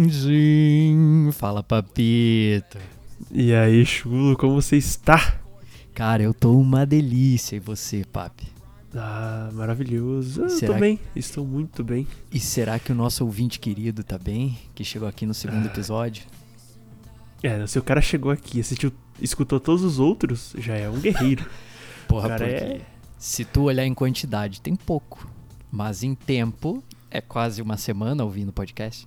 Chiguidindim. Fala, papito. E aí, chulo, como você está? Cara, eu tô uma delícia. E você, papi? Ah, maravilhoso. Eu Será tô bem, estou muito bem. E será que o nosso ouvinte querido tá bem? Que chegou aqui no segundo Ah. episódio? É, se o cara chegou aqui e assistiu, escutou todos os outros, já é um guerreiro. Porra, cara porque é- se tu olhar em quantidade, tem pouco. Mas em tempo, é quase uma semana ouvindo o podcast.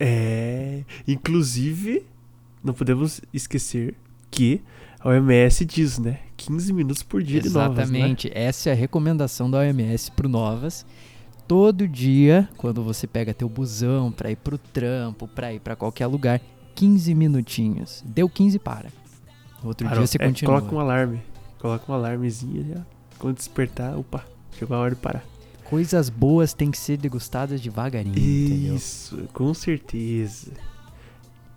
É. Inclusive, não podemos esquecer que a OMS diz, né? 15 minutos por dia de novas, né? Exatamente. Essa é a recomendação da OMS pro Novas. Todo dia, quando você pega teu busão pra ir pro trampo, pra ir pra qualquer lugar, 15 minutinhos. Deu 15, para. Outro Parou. dia você É, continua. Coloca um alarme. Coloca um alarmezinho já. Quando despertar, opa, chegou a hora de parar. Coisas boas têm que ser degustadas devagarinho, entendeu? Isso, com certeza.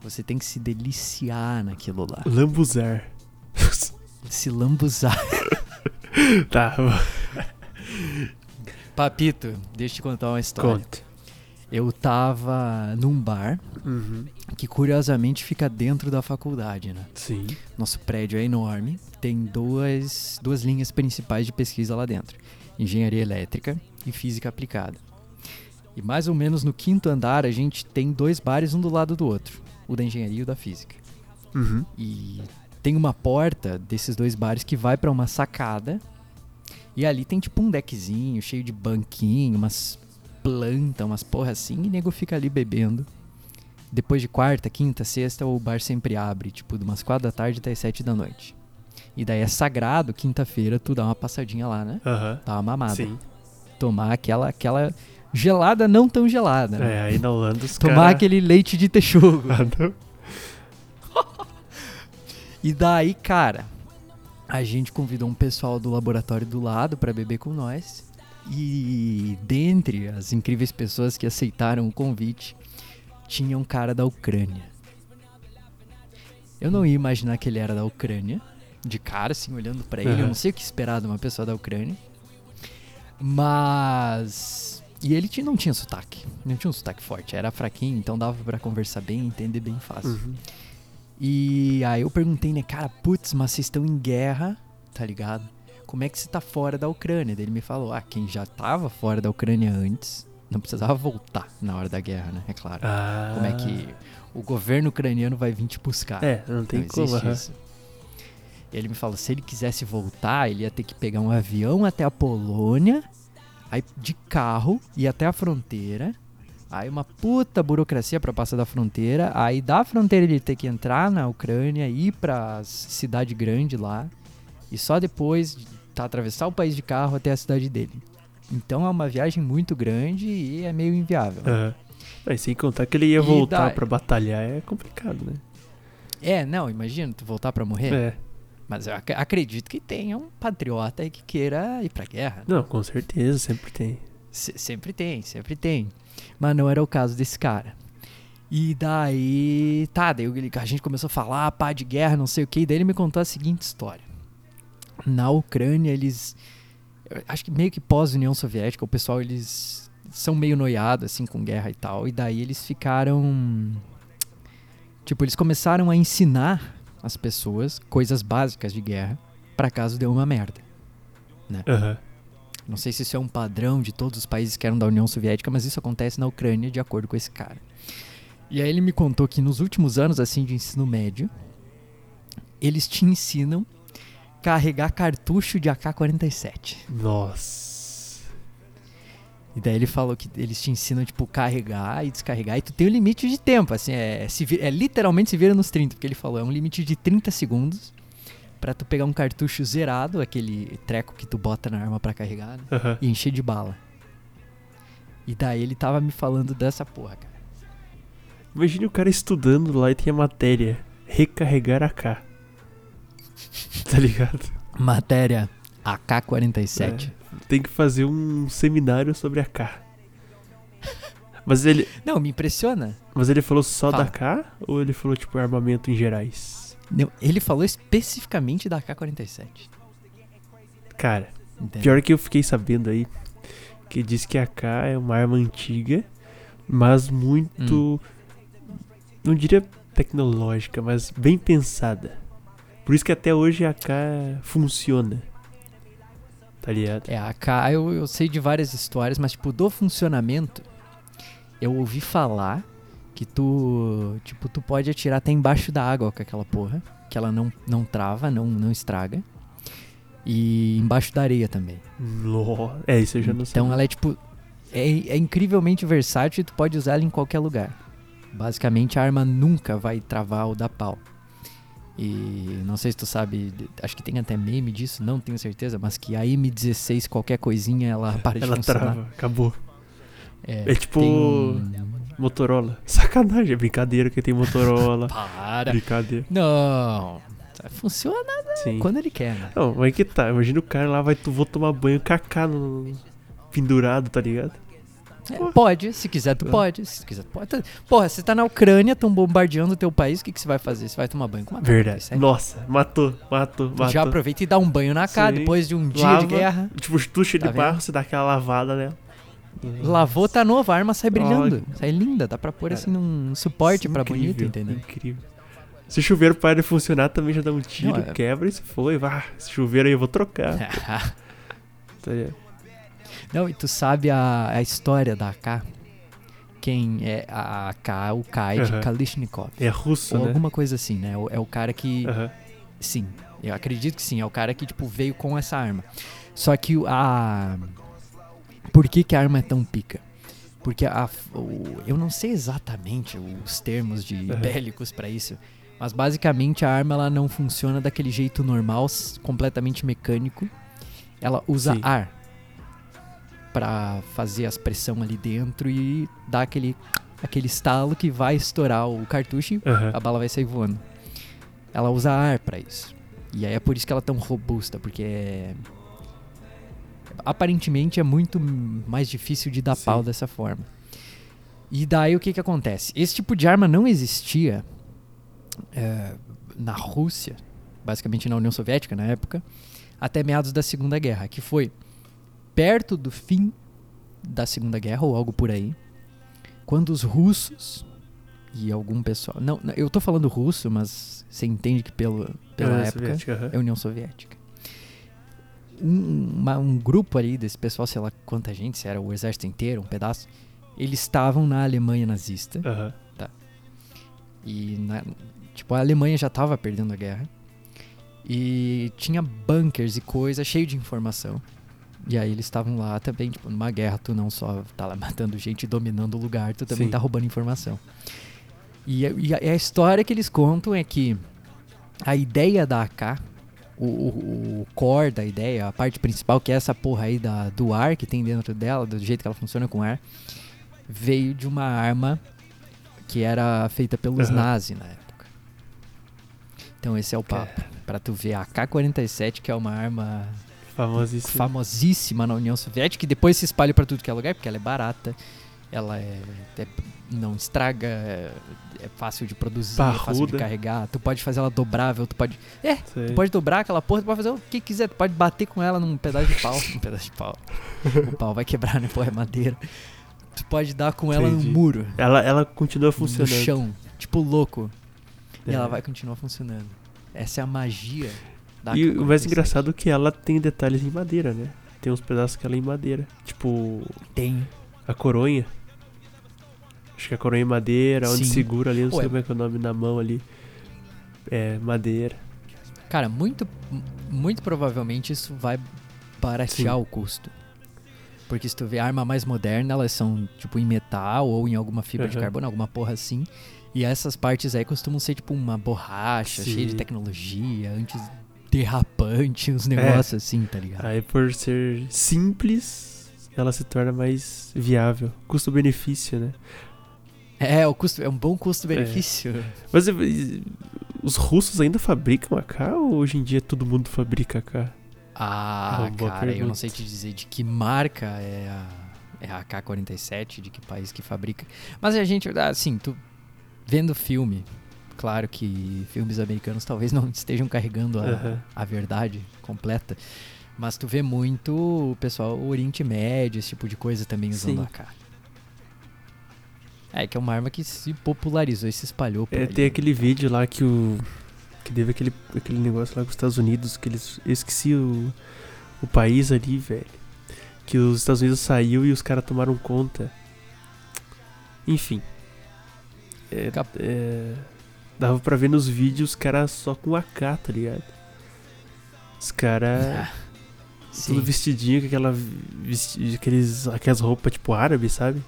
Você tem que se deliciar naquilo lá. Lambuzar. Se lambuzar. tá, Papito, deixa eu te contar uma história. conta. Eu tava num bar Uhum. que curiosamente fica dentro da faculdade, né? Sim. Nosso prédio é enorme, tem duas, duas linhas principais de pesquisa lá dentro: engenharia elétrica e física aplicada. E mais ou menos no quinto andar a gente tem dois bares um do lado do outro, o da engenharia e o da física. Uhum. E tem uma porta desses dois bares que vai pra uma sacada. E ali tem tipo um deckzinho cheio de banquinho, umas plantas, umas porra assim, e nego fica ali bebendo. Depois de quarta, quinta, sexta, o bar sempre abre, tipo, de umas quatro da tarde até as sete da noite. E daí é sagrado, quinta-feira, tu dá uma passadinha lá, né? Aham. Dá uma mamada. Sim. Tomar aquela, aquela gelada não tão gelada, né? É, aí na Holanda os Tomar cara- aquele leite de texugo. Ah. E daí, cara, a gente convidou um pessoal do laboratório do lado pra beber com nós. E dentre as incríveis pessoas que aceitaram o convite, tinha um cara da Ucrânia. Eu não ia imaginar que ele era da Ucrânia, de cara, assim, olhando pra ele. Eu Aham. não sei o que esperar de uma pessoa da Ucrânia. Mas. E ele não tinha sotaque. Não tinha um sotaque forte. Era fraquinho, então dava pra conversar bem entender bem fácil. Uhum. E aí eu perguntei, né, cara, putz, mas vocês estão em guerra, tá ligado? Como é que você tá fora da Ucrânia? Daí ele me falou, ah, quem já tava fora da Ucrânia antes, não precisava voltar na hora da guerra, né? É claro. Ah. Como é que o governo ucraniano vai vir te buscar? É, não tem não como. isso. Ele me falou, se ele quisesse voltar, ele ia ter que pegar um avião até a Polônia, aí de carro, ir até a fronteira, aí uma puta burocracia pra passar da fronteira, aí da fronteira ele ia ter que entrar na Ucrânia, ir pra cidade grande lá, e só depois tá, atravessar o país de carro até a cidade dele. Então é uma viagem muito grande e é meio inviável. Aham. Mas sem contar que ele ia E voltar daí- pra batalhar é complicado, né? É, não, imagina tu voltar pra morrer. É. Mas eu ac- acredito que tenha um patriota que queira ir pra guerra. Não, com certeza, sempre tem. Se- sempre tem, sempre tem. Mas não era o caso desse cara. E daí, tá, daí a gente começou a falar, pá, de guerra, não sei o que, e daí ele me contou a seguinte história. Na Ucrânia, eles. Acho que meio que pós-União Soviética, o pessoal, eles são meio noiados, assim, com guerra e tal. E daí eles ficaram. Tipo, eles começaram a ensinar as pessoas coisas básicas de guerra, pra caso dê uma merda. Aham. Não sei se isso é um padrão de todos os países que eram da União Soviética, mas isso acontece na Ucrânia de acordo com esse cara. E aí ele me contou que nos últimos anos assim de ensino médio, eles te ensinam carregar cartucho de AK-47. Nossa. E daí ele falou que eles te ensinam tipo carregar e descarregar e tu tem um limite de tempo, assim, é, se é literalmente se vira nos 30, porque ele falou, é um limite de 30 segundos pra tu pegar um cartucho zerado, aquele treco que tu bota na arma pra carregar, né? Aham. e encher de bala. E daí ele tava me falando dessa porra, cara. Imagine o cara estudando lá e tem a matéria recarregar AK. Tá ligado? Matéria AK-47. É, tem que fazer um seminário sobre AK. Mas ele, Não, me impressiona. mas ele falou só Fala. da K ou ele falou, tipo, armamento em gerais? Não, ele falou especificamente da AK-47. Cara, entendeu? pior que eu fiquei sabendo aí que diz que a K é uma arma antiga, mas muito. Não diria tecnológica, mas bem pensada. Por isso que até hoje a K funciona. Tá ligado? É, a AK, eu, eu sei de várias histórias, mas, tipo, do funcionamento, eu ouvi falar que tu, tipo, tu pode atirar até embaixo da água com aquela porra, que ela não, não trava, não, não estraga. E embaixo da areia também. No- É, isso eu já não sei. Então ela é, tipo, é, é incrivelmente versátil e tu pode usar ela em qualquer lugar. Basicamente, a arma nunca vai travar ou dar pau. E não sei se tu sabe, acho que tem até meme disso, não tenho certeza, mas que a M16, qualquer coisinha, ela para de Ela funcionar. trava, acabou. É, É tipo tem Motorola. Sacanagem, é brincadeira que tem Motorola. Para! brincadeira. Não! Funciona Sim. quando ele quer, né? Não, mas que tá. Imagina o cara lá, vai, tu vou tomar banho cacá no. pendurado, tá ligado? É, pode, se quiser tu É. pode, se quiser tu pode. Porra, você tá na Ucrânia, tão bombardeando o teu país, o que, que você vai fazer? Você vai tomar banho com uma Verdade. AK-47? Nossa, matou, matou, matou. já aproveita e dá um banho na cara Sim. depois de um dia Lava. de guerra. Tipo, tu cheio Tá de barro, você dá aquela lavada nela. Lavou, tá nova, a arma sai brilhando. Ótimo. Sai linda, dá pra pôr assim num suporte pra Incrível, bonito, entendeu? Incrível. Se o chuveiro para de funcionar, também já dá um tiro, Não, é- quebra e se foi. Vá, esse chuveiro aí eu vou trocar. Tá ligado? Não, e tu sabe a, a história da AK? Quem é a AK, o Kai de Aham. Kalishnikov. É russo, Ou né? alguma coisa assim, né? É o cara que. Aham. Sim, eu acredito que sim. É o cara que, tipo, veio com essa arma. Só que a. Por que, que a arma é tão pica? Porque a, o- eu não sei exatamente os termos de Aham. bélicos pra isso, mas basicamente a arma ela não funciona daquele jeito normal, completamente mecânico. Ela usa Sim. ar pra fazer as pressão ali dentro e dar aquele aquele estalo que vai estourar o cartucho e Aham. a bala vai sair voando. Ela usa ar pra isso. E aí é por isso que ela é tão robusta, porque é... aparentemente é muito mais difícil de dar Sim. pau dessa forma. E daí o que que acontece? Esse tipo de arma não existia é, na Rússia, basicamente na União Soviética na época, até meados da Segunda Guerra, que foi perto do fim da Segunda Guerra ou algo por aí, quando os russos e algum pessoal, não, eu tô falando russo, mas você entende que pelo, pela União época Soviética, aham. é a União Soviética. Um, uma- um grupo ali desse pessoal, sei lá quanta gente, se era o exército inteiro, um pedaço, eles estavam na Alemanha nazista. Aham. E, na- tipo, a Alemanha já tava perdendo a guerra. E tinha bunkers e coisa cheio de informação. E aí eles estavam lá também, tipo, numa guerra, tu não só tá lá matando gente e dominando o lugar, tu também Sim. tá roubando informação. E, a- e a, e a história que eles contam é que a ideia da AK, o, o, o core da ideia, a parte principal, que é essa porra aí da, do ar que tem dentro dela, do jeito que ela funciona com ar, veio de uma arma que era feita pelos Aham. nazis na época. Então esse é o papo. Pra tu ver a AK-47, que é uma arma Famosíssimo. famosíssima na União Soviética, que depois se espalha pra tudo que é lugar, porque ela é barata, ela é, é- não estraga, é, é fácil de produzir, é fácil de carregar, tu pode fazer ela dobrável, tu pode, é, Sei. tu pode dobrar aquela porra, tu pode fazer o que quiser, tu pode bater com ela num pedaço de pau, um pedaço de pau. o pau vai quebrar, né, porra, é madeira. Tu pode dar com ela Entendi. no muro, Ela, ela continua funcionando. no chão, tipo louco, e É. ela vai continuar funcionando. Essa é a magia da E o mais AK-47. engraçado é que ela tem detalhes em madeira, né? Tem uns pedaços que ela é em madeira. Tipo, tem a coronha. Acho que a coronha é madeira, onde Sim. segura ali, não sei Ué. como é que é o nome na mão ali. É, madeira. Cara, muito, muito provavelmente isso vai baratear Sim. o custo. Porque se tu vê arma mais moderna, elas são tipo em metal ou em alguma fibra de Aham. carbono, alguma porra assim. E essas partes aí costumam ser tipo uma borracha, Sim. cheia de tecnologia, antes derrapante, uns É. negócios assim, tá ligado? Aí por ser simples, ela se torna mais viável. Custo-benefício, né? É, o custo, é um bom custo-benefício. Mas e- os russos ainda fabricam AK ou hoje em dia todo mundo fabrica AK? É Ah, boa cara, eu não pergunta. sei te dizer de que marca é a- é a AK-47, de que país que fabrica. Mas a gente, assim, tu vendo filme, claro que filmes americanos talvez não estejam carregando a, Aham. a verdade completa. Mas tu vê muito o pessoal, Oriente Médio, esse tipo de coisa também usando Sim. AK. É, que é uma arma que se popularizou e se espalhou por É, ali. tem aquele vídeo lá que o. Que teve aquele, aquele negócio lá com os Estados Unidos, que eles. Eu esqueci o, o país ali, velho. Que os Estados Unidos saiu e os caras tomaram conta. Enfim. É, Cap- é, dava pra ver nos vídeos os caras só com AK, tá ligado? Os caras. Ah, Tudo sim. vestidinho com aquela vesti aqueles, aquelas roupas tipo árabe, sabe?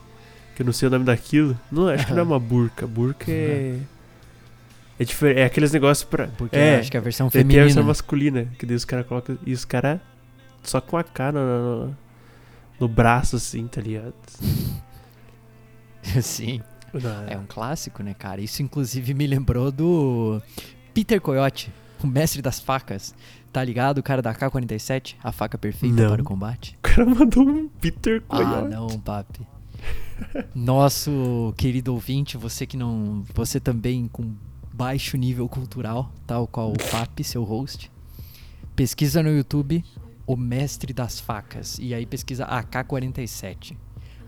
Que eu não sei o nome daquilo. Não, acho que não é uma burca. Burca é. É diferente. É aqueles negócios pra. Porque é, acho que a versão tem a feminina. versão masculina. Que daí os caras colocam. E os caras só com a cara no, no, no braço, assim, tá ligado? sim. Não, É um clássico, né, cara? Isso inclusive me lembrou do Peter Coyote, o mestre das facas. Tá ligado? O cara da AK-47, a faca perfeita Não. para o combate. O cara mandou um Peter Ah, Coyote. não, papi. Nosso querido ouvinte, você que não. Você também com baixo nível cultural, tal qual o Papi, seu host. Pesquisa no YouTube O Mestre das Facas. E aí pesquisa AK-47.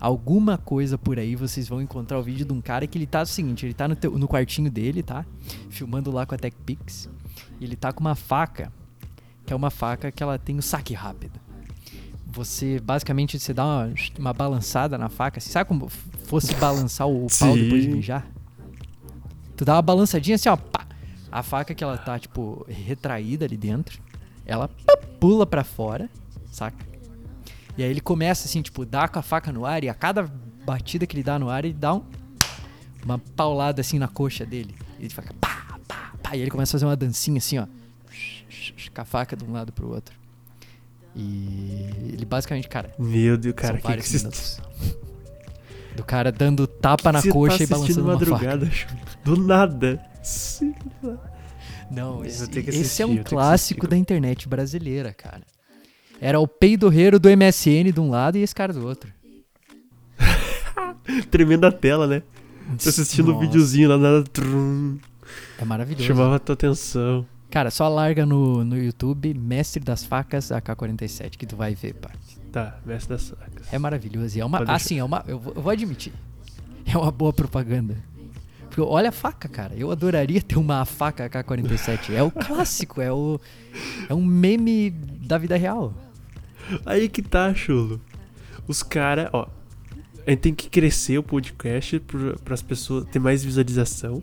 Alguma coisa por aí vocês vão encontrar o vídeo de um cara que ele tá o seguinte: ele tá no, teu- no quartinho dele, tá? Filmando lá com a TechPix. E ele tá com uma faca, que é uma faca que ela tem o saque rápido você basicamente você dá uma, uma balançada na faca, assim, sabe como fosse balançar o pau depois de Sim. mijar? Tu dá uma balançadinha assim, ó, pá. A faca que ela tá, tipo, retraída ali dentro, ela pula pra fora, saca? E aí ele começa assim, tipo, dá com a faca no ar e a cada batida que ele dá no ar, ele dá um, uma paulada assim na coxa dele. E ele fica pá, pá, pá. E ele começa a fazer uma dancinha assim, ó. Com a faca de um lado pro outro. E ele basicamente, cara, Meu Deus, cara, que que vários você minutos. Do cara dando tapa na você coxa tá e balançando assistindo uma faca. madrugada? Do nada. Não, esse, esse é um clássico da internet brasileira, cara. Era o peidorreiro do MSN de um lado e esse cara do outro. Tremenda tela, né? Tô assistindo um Nossa, videozinho lá, nada. trum, É maravilhoso. chamava a tua atenção. Cara, só larga no, no YouTube Mestre das Facas AK-47 que tu vai ver, pá. Tá, mestre das sacas. É maravilhoso. E é uma. Pode deixar. Assim, é uma. Eu vou, eu vou admitir. É uma boa propaganda. Porque olha a faca, cara. Eu adoraria ter uma faca AK-47. É o clássico, é o. É um meme da vida real. Aí que tá, chulo. Os caras, ó. A gente tem que crescer o podcast para as pessoas ter mais visualização.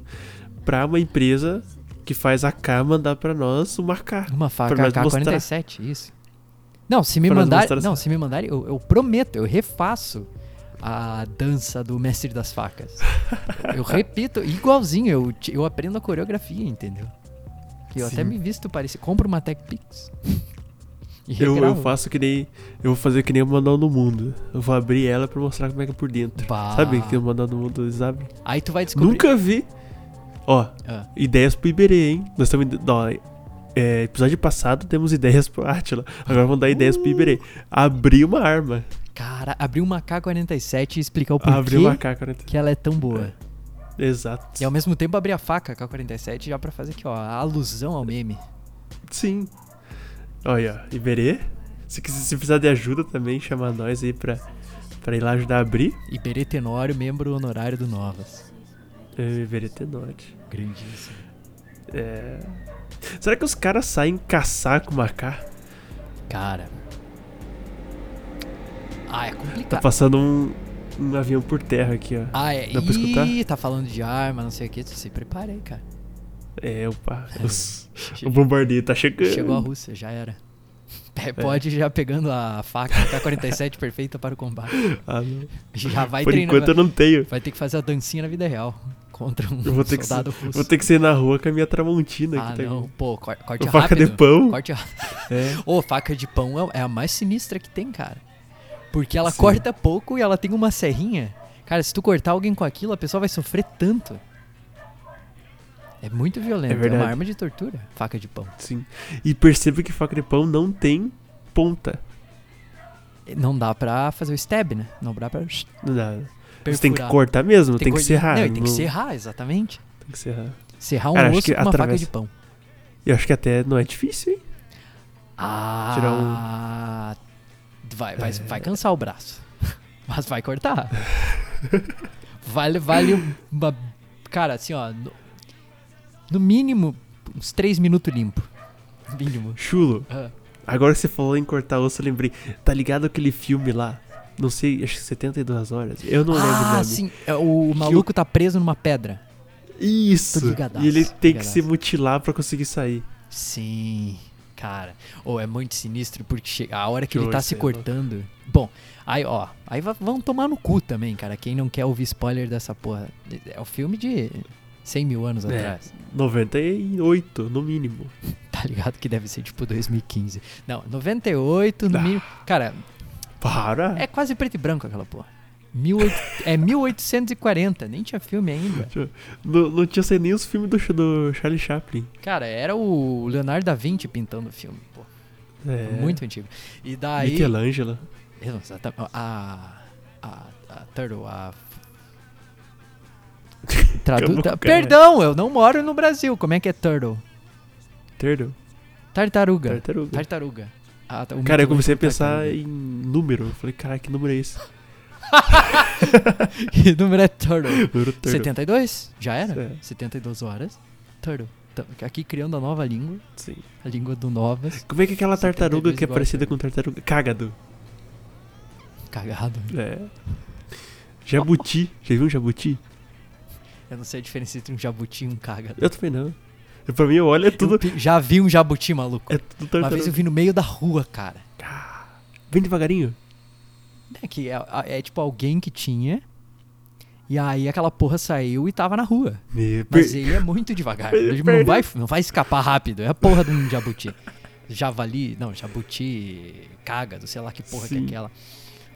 Pra uma empresa que faz a K mandar pra nós uma K. Uma faca Pra nós mostrar. AK-47, isso. Não, se me mandarem. Não, se me mandarem, eu, eu prometo, eu refaço a dança do mestre das facas. eu repito, igualzinho, eu, eu aprendo a coreografia, entendeu? E eu até Sim. me visto parecido. Compro uma Tech Pix. Eu, eu faço que nem. Eu vou fazer que nem o Manual do Mundo. Eu vou abrir ela pra mostrar como é que é por dentro. Bah. Sabe que o Manual do Mundo eles abrem? Aí tu vai descobrir. Nunca vi. Ó, Ah, ideias pro Iberê, hein? Nós estamos. Ó, é, episódio passado temos ideias pro Atila. Agora vamos dar ideias pro Iberê. Abrir uma arma. cara, abrir uma K-47 e explicar o porquê Abrir uma K-40. que ela é tão boa. Exato. E ao mesmo tempo abrir a faca K-47 já pra fazer aqui, ó, a alusão ao meme. Sim. Olha, ó, Iberê. Se, se precisar de ajuda também, chama nós aí pra, pra ir lá ajudar a abrir. Iberê Tenório, membro honorário do Novas. É, Iberê Tenote. Grandíssimo. É. Será que os caras saem caçar com uma K? Cara. Ah, é Tá complicado. passando um, um avião por terra aqui, ó. Ah, é. Dá pra escutar? Ih, tá falando de arma, não sei o que. Se prepara aí, cara. É, opa. os- o bombardeio tá chegando. Chegou a Rússia, já era. É, Pode ir já pegando a faca K-47 perfeita para o combate. Ah. Já vai Por treinando. enquanto eu não tenho. Vai ter que fazer a dancinha na vida real. Contra um Eu vou ter que soldado russo. Vou ter que sair na rua com a minha tramontina Ah, aqui não. também. Pô, cor- corte Com faca de rápido. pão. Corte rápido. É. Ô, faca de pão é é a mais sinistra que tem, cara. Porque ela Sim. corta pouco e ela tem uma serrinha. Cara, se tu cortar alguém com aquilo, a pessoa vai sofrer tanto. É muito violento. É, verdade. uma arma de tortura. Faca de pão. Sim. E perceba que faca de pão não tem ponta. Não dá pra fazer o stab, né? Não dá pra Não dá. perfurar. Você tem que cortar mesmo, tem, que cor- serrar. Não, tem que serrar, exatamente. Tem que serrar. Serrar um Cara, osso que com uma faca atravessa- de pão. Eu acho que até não é difícil, hein? Ah, vai, vai, É. vai cansar o braço. Mas vai cortar. vale, vale uma. Cara, assim, ó. No, mínimo, uns 3 minutos limpo. Mínimo. Chulo. Ah, Agora que você falou em cortar osso, eu lembrei. Tá ligado aquele filme lá? Não sei, acho que 72 horas. Eu não lembro o ah nome. sim. é, O maluco tá preso numa pedra. Isso! Ligadaço, e ele tem que ligadaço. se mutilar pra conseguir sair. Sim, cara. Ou é muito sinistro porque chega a hora que ele tá se é louco. cortando. Bom, aí ó, aí vão tomar no cu também, cara. Quem não quer ouvir spoiler dessa porra. É o filme de 100 mil anos É. atrás. 98, no mínimo. Tá ligado que deve ser tipo 2015. Não, 98 no Ah. mínimo. Cara, Para! é quase preto e branco aquela porra. 18 é 1840, nem tinha filme ainda. Não, não tinha saído nem os filmes do, do Charlie Chaplin. Cara, era o Leonardo da Vinci pintando o filme, pô. É. Muito antigo. E daí. Michelangelo. Exatamente. A. A. A Turtle, a. Tradu... Perdão, eu não moro no Brasil. Como é que é Turtle? Turtle. Tartaruga. Tartaruga. Tartaruga. Ah, tá, Cara, eu Michelangelo comecei a pensar tartaruga. em número. Eu falei, cara, que número é esse? Que número é Turtle? Número Turtle. 72? Já era? É. 72 horas. Turtle. Aqui criando a nova língua. Sim. A língua do Novas. Como é que é aquela tartaruga 72 que é parecida com tartaruga? Cágado. Cagado. É. Jabuti. Já viu um jabuti? Eu não sei a diferença entre um jabuti e um cagado. Eu também não. Eu, pra mim, eu olho, é tudo, Eu já vi um jabuti, maluco. é tudo Uma tartaruga. vez eu vi no meio da rua, cara. Bem devagarinho. É que é, é tipo alguém que tinha. E aí aquela porra saiu e tava na rua. Me Mas per- ele é muito devagar. Ele não vai, não vai escapar rápido. É a porra de um jabuti. Javali. Não, jabuti. Cágado, sei lá que porra que é Sim. aquela.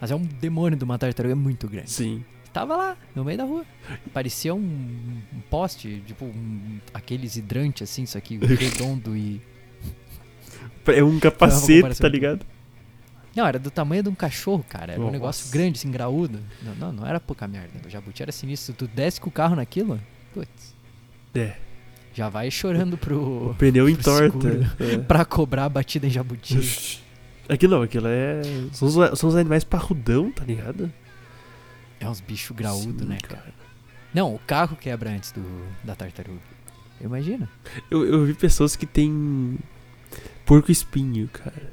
Mas é um demônio de uma tartaruga muito grande. Sim. Tava lá, no meio da rua. Parecia um, um poste, tipo um, aqueles hidrantes assim, isso aqui, redondo e. É um capacete, tá ligado? Não, era do tamanho de um cachorro, cara. Era um Nossa. negócio grande, assim, graúdo. Não, não, não era pouca merda. O jabuti era sinistro. Tu desce com o carro naquilo, putz, É. já vai chorando O pro. pneu pro entorta. seguro. pra cobrar a batida em jabuti. É. Aquilo não, aquilo é. São os, são os animais parrudão, tá ligado? É uns bichos graúdos, né, cara? Não, o carro quebra antes do, da tartaruga. Imagina. Eu, eu vi pessoas que têm porco espinho, cara.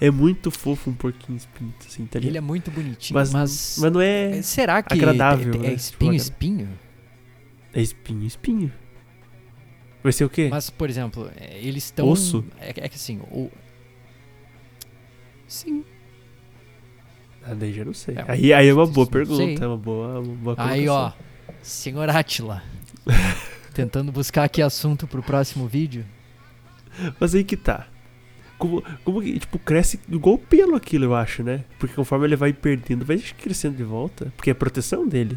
É muito fofo um porquinho espinho, assim, tá Ele é muito bonitinho, Mas, mas. mas não é. Será que agradável, é, é né? espinho, Tipo, espinho? É espinho, espinho. Vai ser o quê? Mas, por exemplo, é, eles estão. Osso? É, é que assim, o. Sim. Ah, daí já não sei. É, aí, aí é uma boa pergunta, sei. é uma boa, uma boa Aí, ó, senhor Atila. tentando buscar aqui assunto pro próximo vídeo. Mas aí que tá. Como, como que, tipo, cresce igual pelo aquilo, eu acho, né? Porque conforme ele vai perdendo, vai crescendo de volta. Porque é a proteção dele.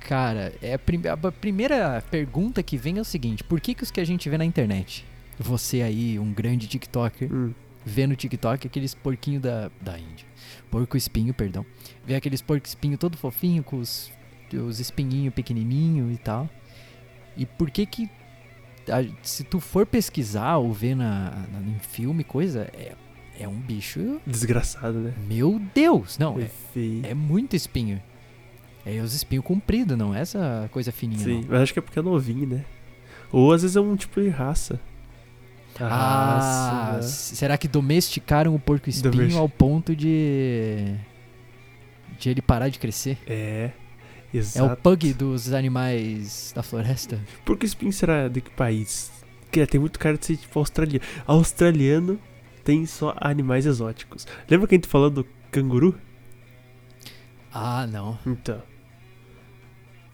Cara, é a, prim- a primeira pergunta que vem é o seguinte: por que, que os que a gente vê na internet? Você aí, um grande TikToker, Hum. Vê no TikTok aqueles porquinhos da, da Índia. Porco espinho, perdão. Vê aqueles porco espinho todo fofinho, com os, os espinhinhos pequenininho e tal. E por que que. a- se tu for pesquisar ou ver na, na- em filme, coisa, é, é um bicho. Desgraçado, né? Meu Deus! Não, é é, é muito espinho. É os espinhos compridos, não é essa coisa fininha, Sim, não. mas acho que é porque é novinho, né? Ou às vezes é um tipo de raça. Ah, s- será que domesticaram o porco espinho Domesti- ao ponto de. de ele parar de crescer? É. É o Exato. pug dos animais da floresta? Por que espinho será de que país? Que tem muito cara de ser tipo australiano. Australiano tem só animais exóticos. Lembra que a gente falou do canguru? Ah, não. Então,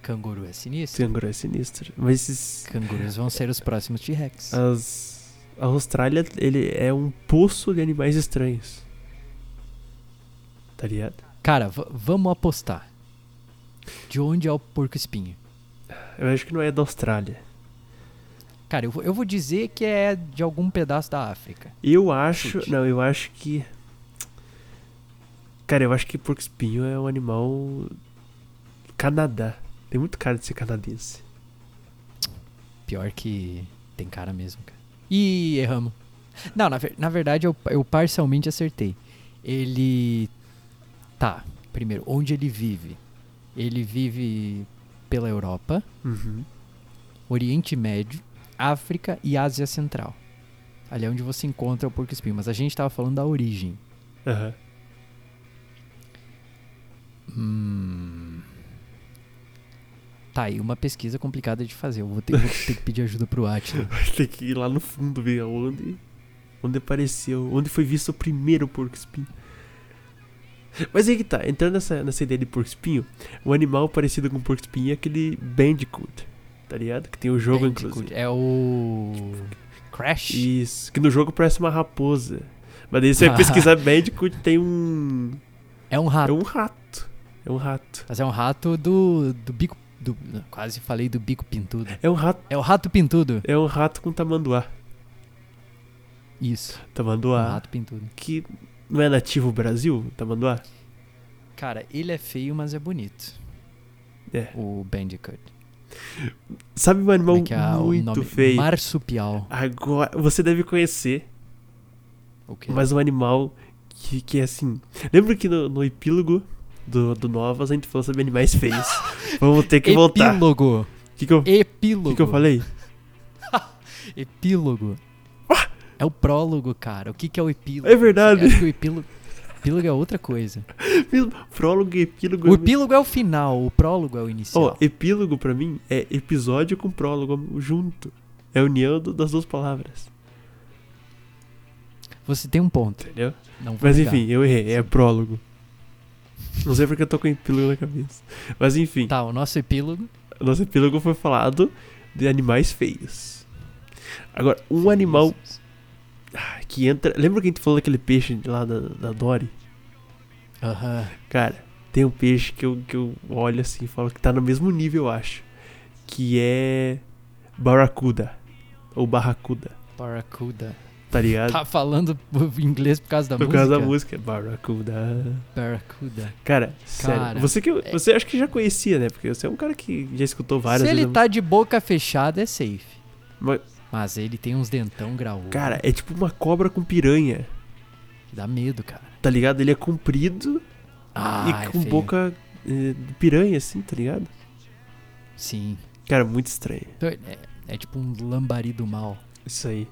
Canguru é sinistro. canguru é sinistro. Mas esses, Cangurus vão ser os próximos T-Rex. as, a Austrália, ele é um poço de animais estranhos. Tá ligado? Cara, vamos apostar. De onde é o porco espinho? Eu acho que não é da Austrália. Cara, eu, vou- eu vou dizer que é de algum pedaço da África. Eu acho. Não, eu acho que. Cara, eu acho que porco espinho é um animal. Canadá. Tem muito cara de ser canadense. Pior que tem cara mesmo, cara. Ih, erramos. Não, na, na verdade eu, eu parcialmente acertei. Ele. Tá, primeiro, onde ele vive? Ele vive pela Europa, Uhum. Oriente Médio, África e Ásia Central. Ali é onde você encontra o porco-espinho. Mas a gente tava falando da origem. Aham. Hum. Tá aí uma pesquisa complicada de fazer. Eu vou ter, vou ter que pedir ajuda pro Atila. Vai ter que ir lá no fundo ver onde. Onde apareceu. Onde foi visto o primeiro porco espinho. Mas aí que tá, entrando nessa, nessa ideia de porco espinho, um animal parecido com porco espinho é aquele Bandicoot. Tá ligado? Que tem o jogo, Bandicoot. inclusive. É o. Crash? Isso. Que no jogo parece uma raposa. Mas daí você vai pesquisar Bandicoot tem um. É um rato. É um rato. É um rato. Mas é um rato do, do bico. Do, quase falei do bico pintudo. É um rato. É o rato pintudo. É um rato com tamanduá. Isso. Um Tamanduá. rato pintudo. Que não é nativo Brasil, tamanduá? Cara, ele é feio, mas é bonito. É. O Bandicoot. Sabe um animal é é o muito feio? Marsupial. Agora, você deve conhecer, O quê? mas um animal que, que é assim. Lembra que no, no epílogo do, do Novas a gente falou sobre animais feios? Vamos ter que voltar. O Epílogo. que, que, eu, Epílogo. que, que eu falei? Epílogo. É o prólogo, cara. O que, que é o epílogo? É verdade. Eu acho que o epílogo, epílogo é outra coisa. Prólogo e epílogo. O é- epílogo é o final, o prólogo é o inicial. epílogo pra mim é episódio com prólogo junto. É a união do- das duas palavras. Você tem um ponto. Entendeu? Mas negar. enfim, eu errei. É prólogo. Não sei porque eu tô com epílogo na cabeça. Mas enfim, Tá, o nosso epílogo. o nosso epílogo foi falado de animais feios. Agora, um animal ah, que entra. Lembra que a gente falou daquele peixe lá da, da Dory? Aham. Cara, tem um peixe que eu, que eu olho assim e falo que tá no mesmo nível, eu acho. Que é. Barracuda. Ou Barracuda. Barracuda. Tá ligado? Tá falando inglês por causa da Por música? causa da música. Barracuda. Barracuda. Cara, sério. Cara, você que você acho que já conhecia, né? Porque você é um cara que já escutou várias Se ele vezes. tá de boca fechada, é safe. Mas- Mas ele tem uns dentão graúdo. Cara, é tipo uma cobra com piranha. dá medo, cara. Tá ligado? Ele é comprido Ah, e é com boca eh, de piranha, assim, tá ligado? Sim. Cara, muito estranho. Então, É, é tipo um lambari do mal. Isso aí.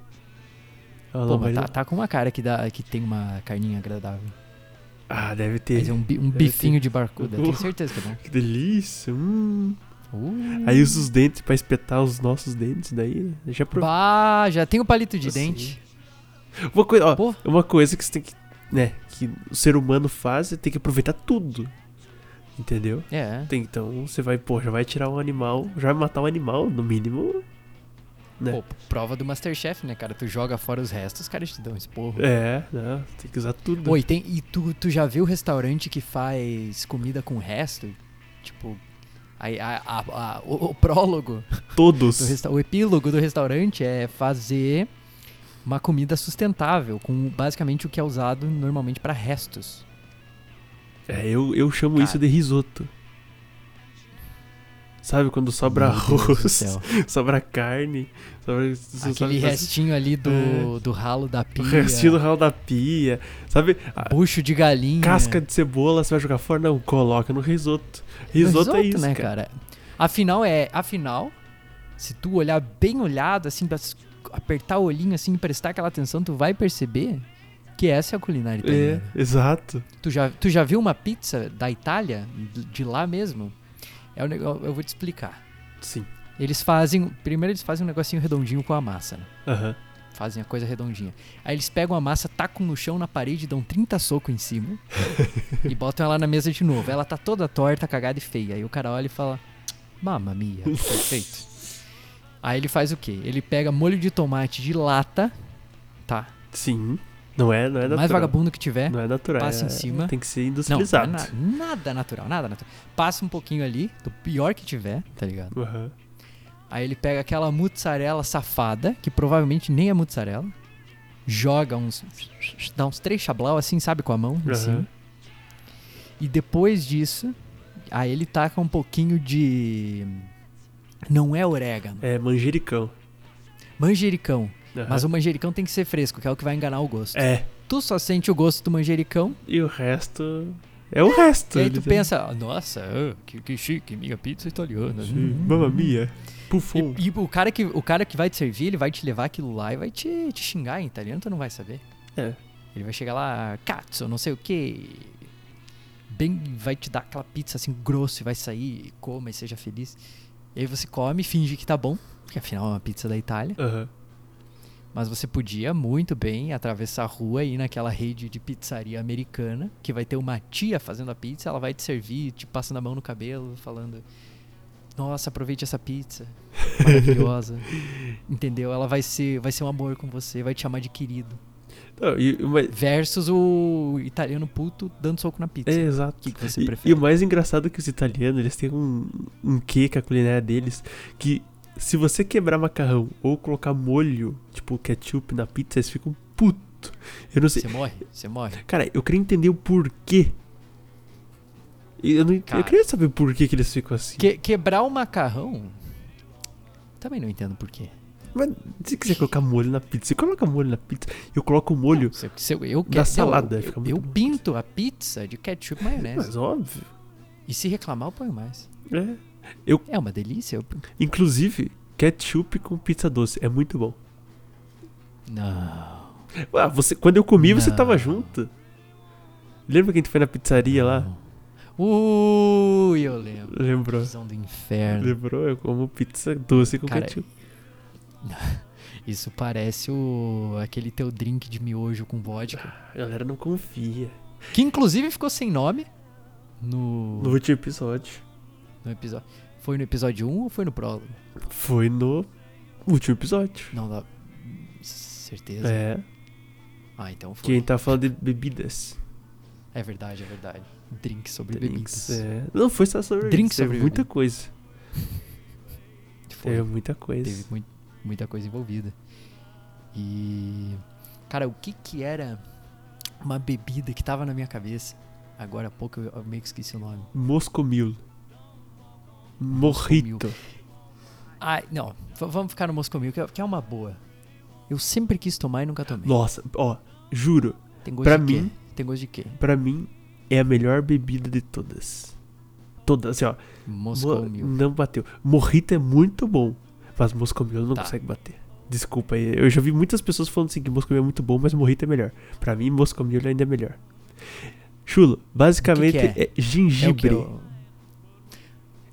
É Pô, mas tá, tá com uma cara que, dá, que tem uma carninha agradável. Ah, deve ter. Mas é um, bi- um bifinho ter. de barcuda. Tenho certeza que é bom. Que delícia. Hum. Uh. Aí usa os dentes pra espetar os nossos dentes daí. né? Já prov... Bah, já tem o palito de Assim. dente. Uma coisa, ó, Pô, uma coisa que você tem que, né, que o ser humano faz é tem que aproveitar tudo. Entendeu? é. Tem, então você vai, pô, já vai tirar um animal, já vai matar um animal, no mínimo. Né? Pô, prova do Masterchef, né, cara? Tu joga fora os restos, os caras te dão esporro. É, não, tem que usar tudo. Oi, tem, e tu, tu já viu restaurante que faz comida com resto? Tipo, a, a- a- o, o prólogo, Todos. o epílogo do restaurante é fazer uma comida sustentável, com basicamente o que é usado normalmente pra restos. É, eu, eu chamo Cara. isso de risoto. Sabe quando sobra Meu arroz, sobra carne, sobra. Aquele restinho ali do, do ralo da O pia, restinho do ralo da pia, sabe? Bucho de galinha. casca de cebola você vai jogar fora? Não, coloca no risoto. No Risoto, é isso, né, cara. cara? Afinal, é. Afinal, se tu olhar bem olhado, assim, pra apertar o olhinho, assim, e prestar aquela atenção, tu vai perceber que essa é a culinária É, italiana. exato. Tu, já, tu já viu uma pizza da Itália, de lá mesmo? É o negócio, eu vou te explicar. Sim. Eles fazem. Primeiro eles fazem um negocinho redondinho com a massa, né? Aham. Fazem a coisa redondinha. Aí eles pegam a massa, tacam no chão na parede, dão 30 socos em cima e botam ela na mesa de novo. Ela tá toda torta, cagada e feia. Aí o cara olha e fala: Mamma mia, perfeito. Aí ele faz o quê? Ele pega molho de tomate de lata, tá? Sim. Não é, não é natural. mais vagabundo que tiver. Não é natural. passa é- em cima. Tem que ser Não, não é industrializado. na- nada natural, nada natural. Passa um pouquinho ali, do pior que tiver, tá ligado? Aham. Aí ele pega aquela mussarela safada, que provavelmente nem é mussarela, joga uns. dá uns três chablau assim, sabe, com a mão em Aham. cima. E depois disso, aí ele taca um pouquinho de. Não é orégano, É manjericão. manjericão. Aham. Mas o manjericão tem que ser fresco, que é o que vai enganar o gosto. É. Tu só sente o gosto do manjericão, E o resto. É o resto. e aí tu ele- pensa, "Ah, nossa, que, que chique, minha pizza italiana. Hum. Mamma mia. Pufum. E, e o, cara que, o cara que vai te servir, ele vai te levar aquilo lá e vai te, te xingar em italiano, tu não vai saber. É. Ele vai chegar lá, cazzo, não sei o que. Bem, vai te dar aquela pizza assim grosso e vai sair, coma e seja feliz. E aí você come, finge que tá bom, porque afinal é uma pizza da Itália. Aham. Mas você podia muito bem atravessar a rua e ir naquela rede de pizzaria americana, que vai ter uma tia fazendo a pizza, ela vai te servir, te passando a mão no cabelo, falando: Nossa, aproveite essa pizza. Maravilhosa. Entendeu? Ela vai ser, vai ser um amor com você, vai te chamar de querido. Não, e, o mais- Versus o italiano puto dando soco na pizza. é, O exato. que, que você E, prefere? e o mais engraçado é que os italianos, eles têm um, um quê com a culinária deles, que se você quebrar macarrão ou colocar molho, tipo ketchup na pizza, eles ficam puto. Eu não sei. Você morre, você morre. Cara, eu queria entender o porquê. Eu, não, Cara. eu queria saber por que, que eles ficam assim. Que- quebrar o macarrão. Também não entendo por quê. Mas se quiser colocar molho na pizza, você coloca molho na pizza. Eu coloco o molho. Eu, se eu, eu Da quero- salada, eu, eu, pinto a pizza de ketchup e maionese. Mas óbvio. E se reclamar, eu ponho mais. É. É uma delícia. Eu... Inclusive, ketchup com pizza doce. É muito bom. Não. Ah, você, quando eu comi, você Não. tava junto. Lembra que a gente foi na pizzaria lá? Não. Ui, eu lembro. Lembrou? Visão do inferno. Lembrou? Eu como pizza doce com Cara, ketchup. Isso parece o aquele teu drink de miojo com vodka. A galera não confia. Que inclusive ficou sem nome no, No último episódio. No episódio. Foi no episódio 1 ou foi no prólogo? Foi no último episódio. Não dá. Certeza? É. Ah, então foi. Quem tá falando de bebidas. É verdade, é verdade. Drink sobre Drinks. bebidas. É. Não, foi só sobre Drinks sobre muita bebida. coisa. Foi. Teve muita coisa. Teve mui- muita coisa envolvida. E. Cara, o que que era uma bebida que tava na minha cabeça? Agora há pouco eu meio que esqueci o nome. Moscomil. Morrito. Ah, não. vamos ficar no Moscomil, que é, que é uma boa. Eu sempre quis tomar e nunca tomei. Nossa, ó, juro, Tem gosto pra de mim- quê? Tem gosto de quê? pra mim é a melhor bebida de todas. Todas, assim, ó. Mo- Moscomil. Não bateu. Morrito é muito bom, mas Moscomil não Tá. consegue bater. Desculpa aí. Eu já vi muitas pessoas falando assim que Moscomil é muito bom, mas Morrito é melhor. Pra mim, Moscomil ainda é melhor. Chulo, basicamente que é? É que? gengibre. Eu-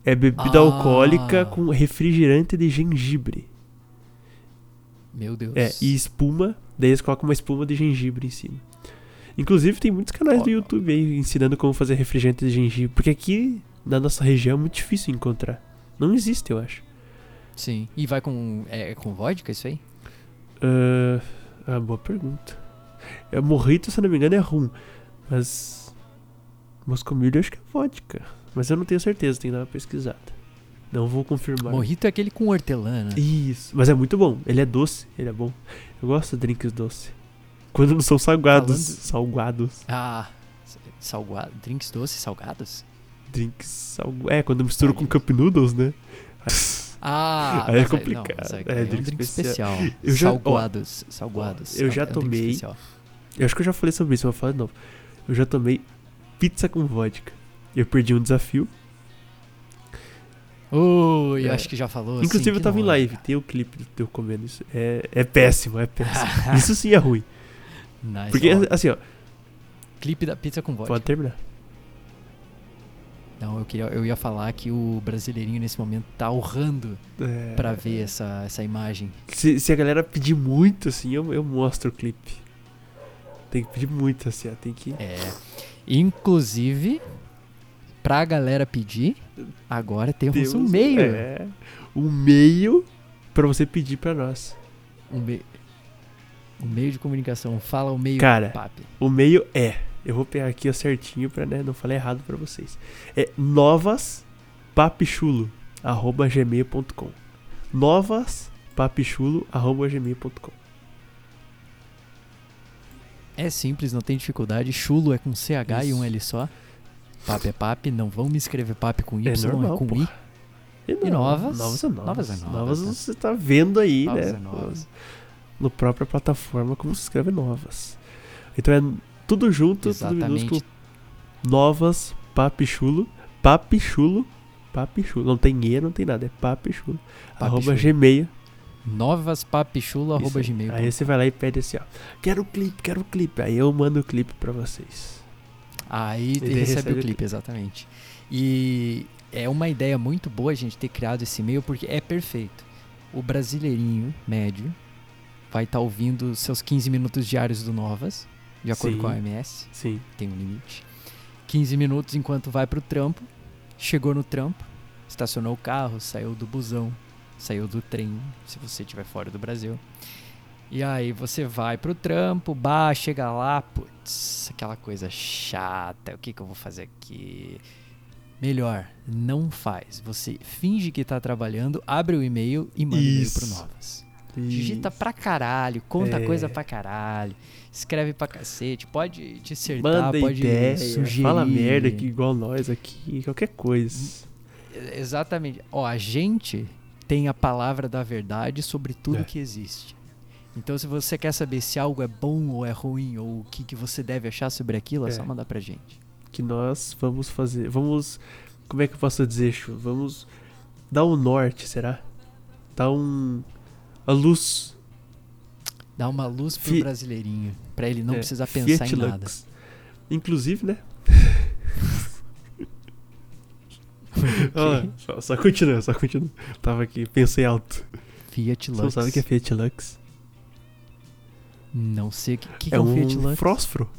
É bebida Ah. alcoólica com refrigerante de gengibre. Meu Deus. É, e espuma, daí eles colocam uma espuma de gengibre em cima. Inclusive tem muitos canais Ó. do YouTube aí ensinando como fazer refrigerante de gengibre, porque aqui na nossa região é muito difícil encontrar. Não existe, eu acho. Sim. E vai com. É com vodka isso aí? Ah, ah, boa pergunta. É, morrito, se não me engano, é rum. Mas. Moscomilho eu acho que é vodka. Mas eu não tenho certeza, tem que dar uma pesquisada. Não vou confirmar. Morrito é aquele com hortelã, né? Isso, mas é muito bom. Ele é doce, ele é bom. Eu gosto de drinks doces. Quando não são salgados. Falando- Salgados. Ah, salgado. Drinks doces salgados? Drinks salgados. É, quando mistura Olha. com cup noodles, né? Ah, Aí é complicado. Não, É, é, um drink drink especial. especial. Eu já- ó, salgados. salgados. eu É já é um drink tomei. Eu acho que eu já falei sobre isso, vou falar de novo. Eu já tomei pizza com vodka. Eu perdi um desafio. Ui, eu É. acho que já falou. Inclusive, assim, eu tava que em não- live. Tem o clipe do eu comendo isso. É, é péssimo, é péssimo. isso sim é ruim. Nice, Porque, ó, assim, ó, clipe da pizza com vodka. pode terminar. Não, eu, queria, eu ia falar que o brasileirinho nesse momento tá urrando É, pra ver essa, essa imagem. Se, se a galera pedir muito, assim, eu, eu mostro o clipe. Tem que pedir muito, assim, ó. Tem que. É. Inclusive, pra galera pedir, agora temos um Temos- meio. É. Um meio pra você pedir pra nós. Um, me... um meio de comunicação. Fala o meio, Cara, papi. O meio é. Eu vou pegar aqui ó, certinho pra né, não falar errado pra vocês. É novaspapichulo.gmail.com Novaspapichulo.gmail.com É simples, não tem dificuldade. Chulo é com CH e um Isso. L só. Papo é papo, não vão me escrever papo com Y, É normal, é com pô. I. E, novas? Novas é novas. Novas é novas, Novas né? você tá vendo aí, Novas né? é novas. No própria plataforma como se escreve novas. Então é tudo junto, tudo minúsculo. Exatamente. Novas, papichulo, papichulo, papichulo. Não tem E, não tem nada, é papichulo. Arroba Papichulo. arroba aí. gmail. Aí você vai lá e pede assim, ó. Quero o clipe, quero o clipe. Aí eu mando o clipe pra vocês. Aí Ele ele recebe recebe o o clipe, exatamente. E é uma ideia muito boa a gente ter criado esse e-mail porque é perfeito. O brasileirinho médio vai estar ouvindo seus 15 minutos diários do Novas, de acordo Sim. com a OMS, Sim. tem um limite. 15 minutos enquanto vai pro trampo, chegou no trampo, estacionou o carro, saiu do busão, saiu do trem, se você estiver fora do Brasil. E aí você vai pro trampo, bah, chega lá, putz, aquela coisa chata, o que, que eu vou fazer aqui? Melhor, não faz. Você finge que tá trabalhando, abre o e-mail e manda e-mail pro Isso. Novas. Digita pra caralho, conta É. coisa pra caralho, escreve pra cacete, pode dissertar, Manda pode ideia, sugerir. fala merda aqui igual nós aqui, qualquer coisa. Exatamente. Ó, a gente tem a palavra da verdade sobre tudo É. que existe. Então, se você quer saber se algo é bom ou é ruim, ou o que, que você deve achar sobre aquilo, é, só É. mandar pra gente. Que nós vamos fazer. Vamos. Como é que eu posso dizer, Chu? Vamos dar um norte, será? Dar um. A luz. Dá uma luz pro Fi- brasileirinho, pra ele não É, precisar pensar Fiat em nada. Lux. Inclusive, né? Ó, só, só continua, só continua. Tava aqui, pensei alto. Fiat Você Lux. não sabe o que é Fiat Lux? Não sei o que, que, que é é um Fiat Lux. fósforo.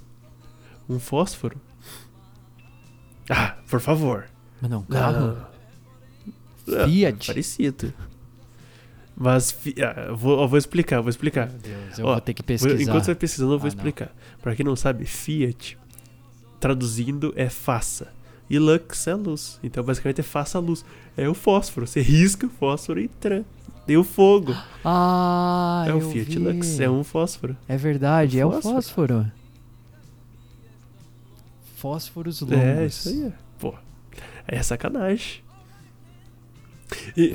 Um fósforo. Ah, por favor. Mas não, Não, carro. não. Fiat. É parecido. Mas ah, eu vou, eu vou explicar, eu vou explicar. Meu Deus, eu Ó, vou ter que pesquisar. Enquanto você vai pesquisando, eu vou Ah, explicar. Pra quem não sabe, Fiat, traduzindo, é faça. E Lux é luz. Então, basicamente, é faça a luz. É o fósforo. Você risca o fósforo e tran. Deu fogo. Ah, é o eu Fiat vi. Lux. É um fósforo. É verdade, é o Fósforo. fósforo. Fósforos longos. É, isso aí. é. Pô, é sacanagem. E,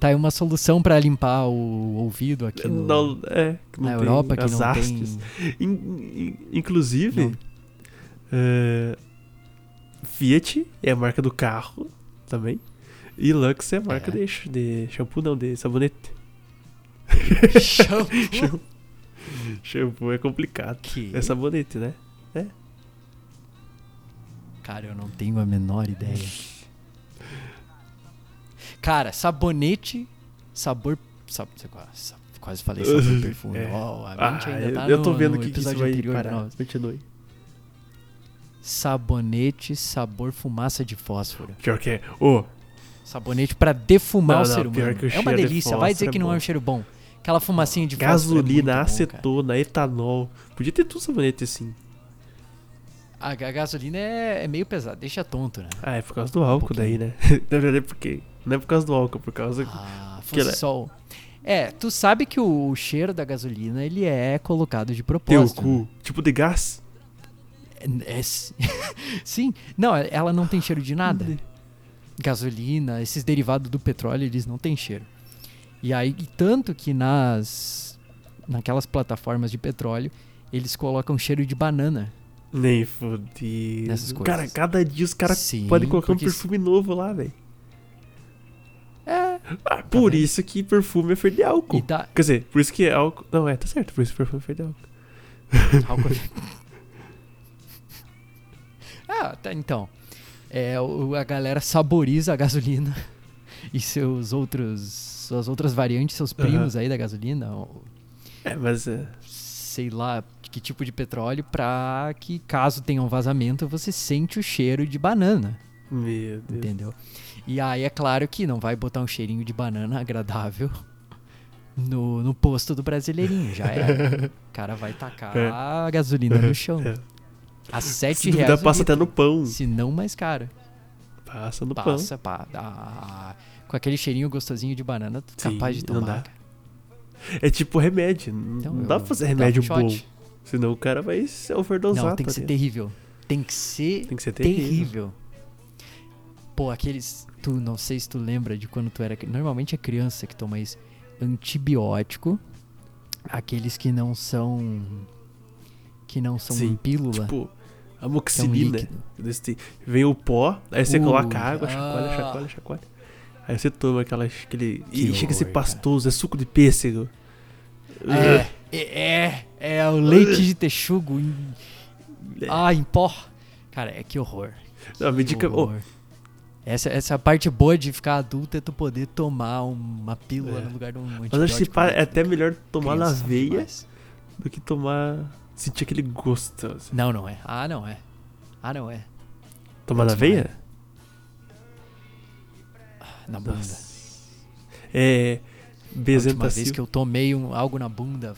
Tá aí uma solução pra limpar o ouvido aqui no, não, é, na tem Europa, que não hastes. tem... In- in- inclusive, Não. é, Fiat é a marca do carro também. E Lux é a marca É. de, de shampoo, não, de sabonete. Shampoo. Shampoo é complicado. Que? É sabonete, né? Cara, eu não tenho a menor ideia. Cara, sabonete, sabor... Sab... sa- Quase falei sabor perfume. É. Ó, a Ah, mente ainda tá eu tô no- vendo no que, que isso vai anterior, parar. não. Continue. Sabonete, sabor fumaça de fósforo. Pior que é. Ô, Sabonete pra defumar Não, o não, ser humano. o É uma delícia, vai dizer fósforo que é não é bom. um cheiro bom. Aquela fumacinha de é gasolina, bom, cara. acetona, etanol. Podia ter tudo sabonete assim. A ga- gasolina é, é meio pesada, deixa tonto, né? Ah, é por causa do álcool daí, né? Na verdade é porque. Não é por causa do álcool, é por causa. Ah, Que ela- o- É, tu sabe que o, o cheiro da gasolina ele é colocado de Teu propósito. cu. Tipo de gás. né? É, s- sim, não, ela não tem cheiro de nada. Gasolina, esses derivados do petróleo, eles não têm cheiro. E aí, e tanto que nas naquelas plataformas de petróleo, eles colocam cheiro de banana. Nem fodido. Nessas coisas. Cara, cada dia os caras podem colocar um perfume novo lá, velho. É. Ah, por vendo? isso que perfume é feito de álcool. Quer dizer, por isso que é álcool. Não, é, tá certo, por isso que perfume é feito de álcool. Álcool. ah, tá, então. É, a galera saboriza a gasolina e seus outros. Suas outras variantes, seus primos aí da gasolina, ou É, mas. É, sei lá que tipo de petróleo, pra que caso tenha um vazamento, você sente o cheiro de banana, meu Deus. entendeu? E aí é claro que não vai botar um cheirinho de banana agradável no, no posto do brasileirinho, já é. O cara vai tacar É. a gasolina no chão. É. A 7 Se reais. o passa até no pão. Se não mais caro. Passa no pão. Passa, pá. dá- com aquele cheirinho gostosinho de banana, tu Sim, capaz de tomar. É tipo remédio. Não Então, não dá pra fazer um remédio shot. bom. Senão o cara vai se overdosar. Não, tem que tá ser terrível. Tem que ser, Tem que ser terrível. terrível. Pô, aqueles. Tu não sei se tu lembra de quando tu era. Normalmente é criança que toma isso. Antibiótico. Aqueles que não são. Que não são Sim, pílula. Tipo, que é um amoxicilina. Vem o pó, aí você Ui, coloca água, chacoalha, ah. chacoalha, chacoalha. Aí você toma aquela, aquele. Que e chega a ser pastoso, é suco de pêssego. É, é, é, é o leite de texugo em, É. ah, em pó. Cara, é que horror. Não, medica... oh. Essa, essa parte boa de ficar adulto é tu poder tomar uma pílula É. no lugar de um antibiótico. mas acho que é até melhor tomar na veia do que tomar. Sentir aquele gosto. assim. Não, não é. Ah, não é. Ah, não é. Tomar na veia? Na bunda. Nossa. É. A última vez Bezentacil. que eu tomei um- algo na bunda,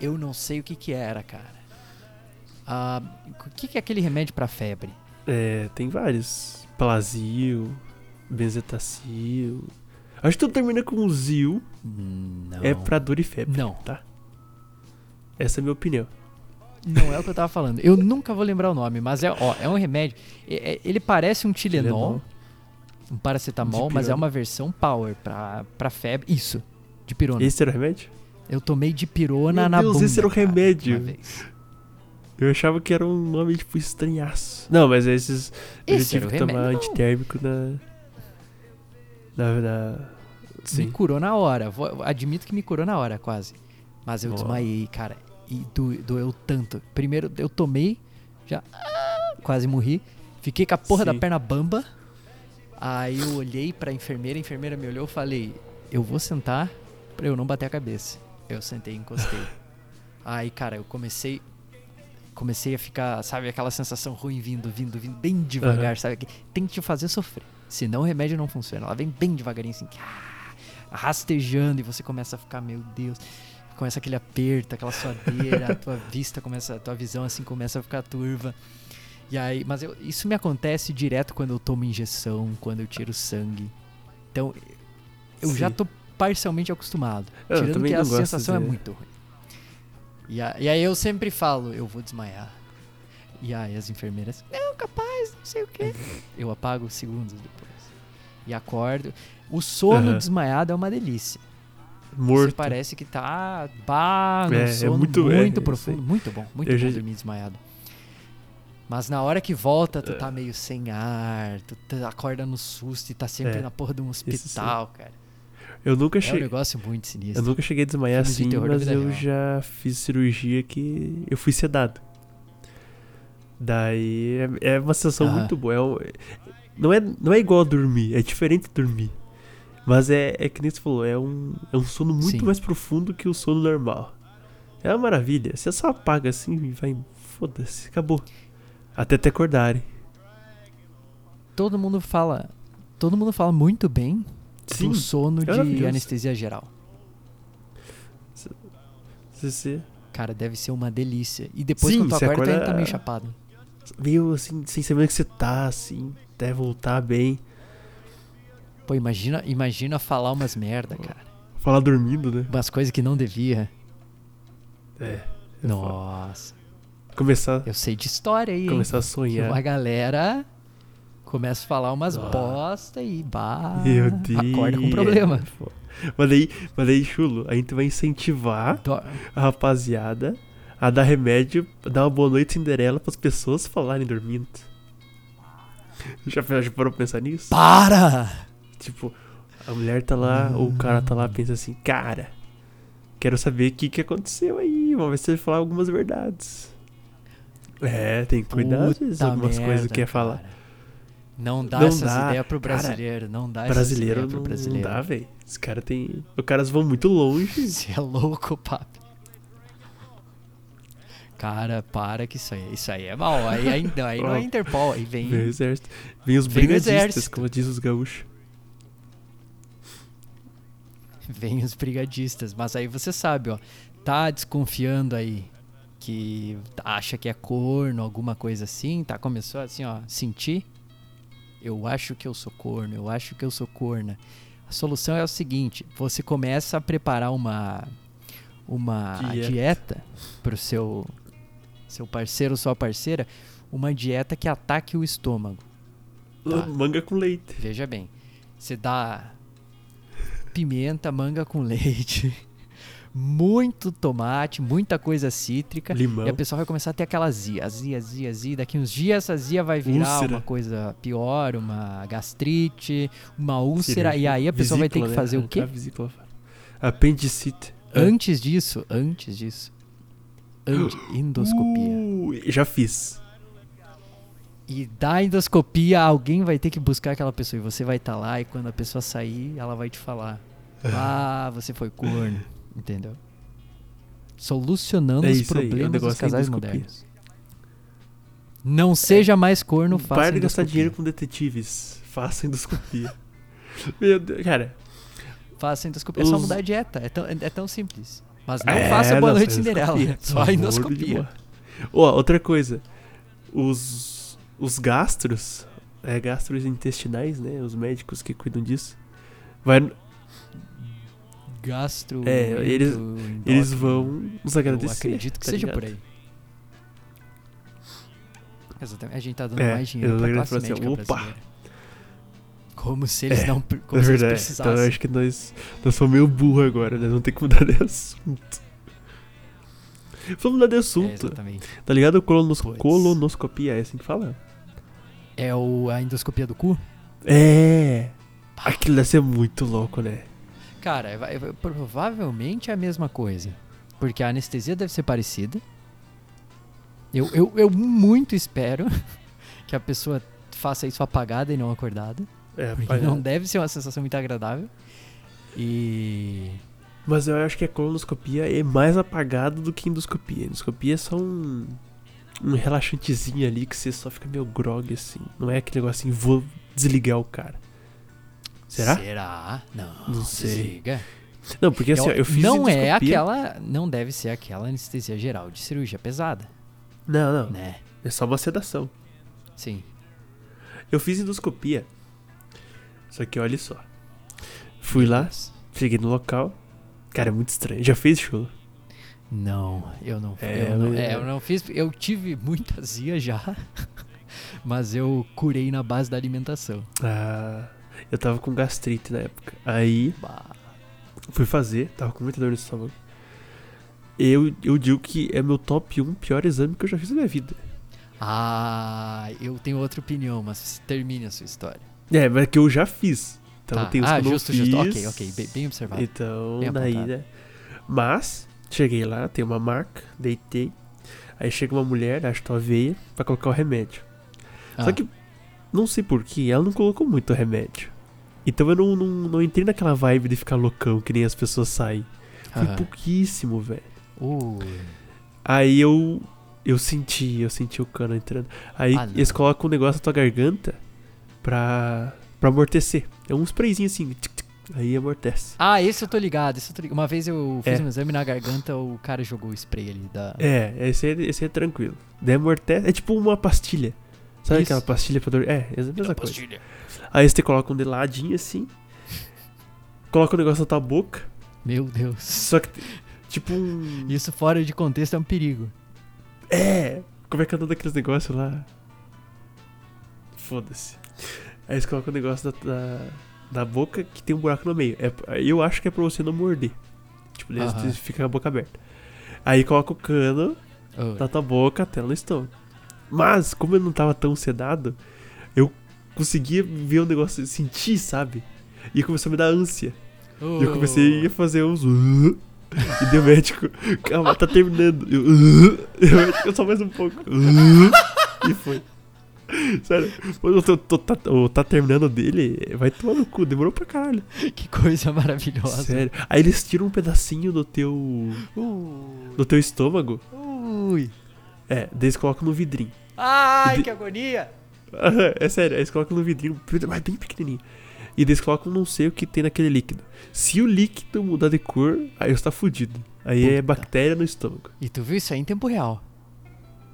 eu não sei o que que era, cara. Ah, o que que é aquele remédio pra febre? É, tem vários. Plazil, benzetacil. Acho que tudo termina com zil. Não. É pra dor e febre. Não. Tá? Essa é a minha opinião. Não é o que eu tava falando. Eu nunca vou lembrar o nome, mas é, ó, é um remédio. É- ele parece um Tilenol, um paracetamol, mas é uma versão power pra, pra febre. Isso, de pirona. Esse era o remédio? Eu tomei de pirona Meu na Deus, bunda. esse era o remédio. Eu achava que era um nome, tipo, estranhaço. Não, mas esses. Eu Esse tive era o que tomar não. antitérmico na. Na. na... Me Sim. curou na hora. Vou- admito que me curou na hora, quase. Mas eu Ó. desmaiei, cara. E do- doeu tanto. Primeiro eu tomei, já ah, quase morri. Fiquei com a porra da Sim. perna bamba. Aí eu olhei pra enfermeira, a enfermeira me olhou e falei: Eu vou sentar pra eu não bater a cabeça. Eu sentei e encostei. Aí, cara, eu comecei. Comecei a ficar, sabe, aquela sensação ruim vindo, vindo, vindo, bem devagar, Aham. sabe? que Tem que te fazer sofrer. Senão o remédio não funciona. Ela vem bem devagarinho assim, ah, rastejando, e você começa a ficar, meu Deus. Começa aquele aperto, aquela suadeira, a tua vista começa, a tua visão assim começa a ficar turva. E aí, mas eu- isso me acontece direto quando eu tomo injeção, quando eu tiro sangue. Então, eu já Sim. tô parcialmente acostumado. Eu tirando que a sensação é de- muito ruim. E, a- e aí eu sempre falo, eu vou desmaiar. E aí as enfermeiras, não, capaz, não sei o quê. Eu apago segundos depois. E acordo. O sono Aham. desmaiado é uma delícia. Você Morto. parece que tá. Bah, É, é sono muito- muito, é, eu profundo. Muito bom. Muito Eu bom já- dormir desmaiado. Mas na hora que volta, tu É. tá meio sem ar, tu tu acorda no susto e tá sempre É, na porra de um hospital, cara. Eu nunca É um cheguei. negócio muito Eu sinistro. nunca cheguei a desmaiar Filme de assim, terror da mas eu real. já fiz cirurgia que eu fui sedado. Daí é, é uma sensação Aham. muito boa. É um- não, é, não é igual a dormir, é diferente de dormir. Mas é, é que nem você falou, é um, é um sono muito Sim. mais profundo que o sono normal. É uma maravilha. Você só apaga assim e vai. Foda-se, acabou. Até te acordarem. Todo mundo fala. Todo mundo fala muito bem Sim. do sono de maravilhoso. anestesia geral. Cara, deve ser uma delícia. E depois Sim, quando tu acorda, tu ainda acorda- tá meio chapado. meio assim, sem saber onde que você tá, assim, até voltar bem. Pô, imagina, imagina falar umas merda, cara. Falar dormindo, né? Umas coisas que não devia. É. é. Nossa. Começar, Eu sei de história aí, hein? começar a sonhar. uma galera começa a falar umas Ah. bosta e bah, Meu Deus. acorda com problema. Mas daí, mas daí, chulo, a gente vai incentivar Do- a rapaziada a dar remédio, a dar uma boa noite Cinderela pras pessoas falarem dormindo. Já, já parou pra pensar nisso? Para! Tipo, a mulher tá lá, ou o cara tá lá, pensa assim, cara, quero saber o que, que aconteceu aí, vamos ver se ele falar algumas verdades. É, tem que cuidar às vezes, Puta algumas coisas merda, que quer falar. cara. Não dá Não essas dá, ideias pro cara. brasileiro, não dá essas Brasileiro ideias pro brasileiro. não dá, velho. Os caras tem. Os caras vão muito longe. Você é louco, papi. Cara, para que isso aí, isso aí é mal. Aí, aí, não, aí não é Interpol, aí vem. Vem o exército. Vem os Vem brigadistas, exército. como diz os gaúchos. Vem os brigadistas, mas aí você sabe, ó, tá desconfiando aí que acha que é corno, alguma coisa assim, tá? Começou assim, ó, sentir. Eu acho que eu sou corno, eu acho que eu sou corna. A solução é o seguinte: você começa a preparar uma uma Dieta. dieta pro seu seu parceiro ou sua parceira, uma dieta que ataque o estômago. Tá. Manga com leite. Veja bem, você dá pimenta, manga com leite, muito tomate, muita coisa cítrica. Limão. E a pessoa vai começar a ter aquela azia, azia, azia, azia. Daqui uns dias essa azia vai virar Úlcera. uma coisa pior, uma gastrite, uma úlcera. Cirurgia. E aí a pessoa vai ter que Vesícula, fazer né? o quê? A vesícula. Apendicite. Antes disso, antes disso, endoscopia. Uh, já fiz. E da endoscopia, alguém vai ter que buscar aquela pessoa. E você vai estar lá, e quando a pessoa sair, ela vai te falar: Ah, você foi corno. Entendeu? Solucionando É os aí, o problemas dos negócio é casais modernos. Não seja mais corno, faça Para de gastar dinheiro com detetives. Faça endoscopia. Meu Deus, cara. Faça endoscopia. É só Os- mudar a dieta. É tão, é, é tão simples. Mas não É, faça Boa Noite Cinderela. Só endoscopia. Ó, outra coisa. Os, os gastros, é, gastros intestinais, né? Os médicos que cuidam disso. Vai, Gastro. É, eles- endócrino. eles vão nos Eu agradecer. acredito que tá seja ligado? por aí. Exatamente. A gente tá dando É, mais dinheiro pra classe agradecer, médica opa. brasileira. Como se eles É, não como É se eles. Então eu acho que nós, nós somos meio burro agora, né? Não tem que mudar de assunto. Vamos mudar de É, assunto. exatamente. tá ligado? Colonos Puts. colonoscopia, é assim que fala? É o, a endoscopia do cu? É. Aquilo deve ser muito louco, né? Cara, vai- vai- provavelmente é a mesma coisa. Porque a anestesia deve ser parecida. Eu, eu, eu muito espero que a pessoa faça isso apagada e não acordada. É, Porque não deve ser uma sensação muito agradável. E. Mas eu acho que a colonoscopia é mais apagada do que endoscopia. Endoscopia é só um. Um relaxantezinho ali que você só fica meio grog assim. Não é aquele negócio assim, vou desligar o cara. Será? Será? Não. Não sei. desliga. Não, porque assim, ó, eu fiz não é aquela. Não deve ser aquela anestesia geral de cirurgia pesada, Não, não. né? É só uma sedação. Sim. Eu fiz endoscopia. Só que olha só. Fui lá, cheguei no local. Cara, é muito estranho. Já fez chulo? Não, eu não, É, eu, não é, eu não fiz. Eu tive muita azia já, mas eu curei na base da alimentação. Ah, eu tava com gastrite na época. Aí Bah. fui fazer, tava com muita dor no estômago. Eu, eu digo que é meu top 1 pior exame que eu já fiz na minha vida. Ah, eu tenho outra opinião, mas termine a sua história. É, mas que eu já fiz. Então Tá. tem os ah, que eu não justo, fiz. justo. Ok, ok, bem, bem observado. Então, Bem daí, né? Mas, cheguei lá, tem uma marca, deitei. Aí chega uma mulher, acho tua veia, pra colocar o remédio. Só Ah, que, não sei porquê, ela não colocou muito remédio. Então eu não, não, não entrei naquela vibe de ficar loucão, que nem as pessoas saem. Foi aham. pouquíssimo, velho. Ui. Aí eu. Eu senti, eu senti o cano entrando. Aí Ah, eles colocam um negócio na tua garganta pra. pra amortecer. É um sprayzinho assim. tic, aí amortece. Ah, esse eu tô ligado, esse eu tô ligado. Uma vez eu fiz É. um exame na garganta, o cara jogou o spray ali da. É, esse é, esse é tranquilo. Daí amortece. É tipo uma pastilha. Sabe Isso. aquela pastilha pra dor? É, é a mesma coisa. pastilha. Aí você coloca um de ladinho assim. Coloca o negócio na tua boca. Meu Deus. Só que. Tipo um. Isso fora de contexto é um perigo. É! Como é que é o nome daqueles negócios lá? Foda-se. Aí eles colocam o negócio da, da, da boca que tem um buraco no meio. É, eu acho que é pra você não morder. Tipo, daí Aham. você fica com a boca aberta. Aí coloca o cano na tua boca até no estômago. Mas, como eu não tava tão sedado, eu conseguia ver o negócio, sentir, sabe? E começou a me dar ânsia. E eu comecei a fazer uns. "Uh", E deu médico, calma, tá terminando. Eu, "Uh", e médico, só mais um pouco. "Uh", E foi. Sério, quando eu tô, tá, o tá terminando dele, vai tomar no cu, demorou pra caralho. Que coisa maravilhosa. Sério. Aí eles tiram um pedacinho do teu. Ui. do teu estômago. Ui. É, daí eles colocam no vidrinho. Ai, De- que agonia. É sério, aí eles colocam no vidrinho, mas bem pequenininho. E eles colocam não sei o que tem naquele líquido. Se o líquido mudar de cor, aí você tá fudido. Aí é Puta. bactéria no estômago. E tu viu isso aí em tempo real?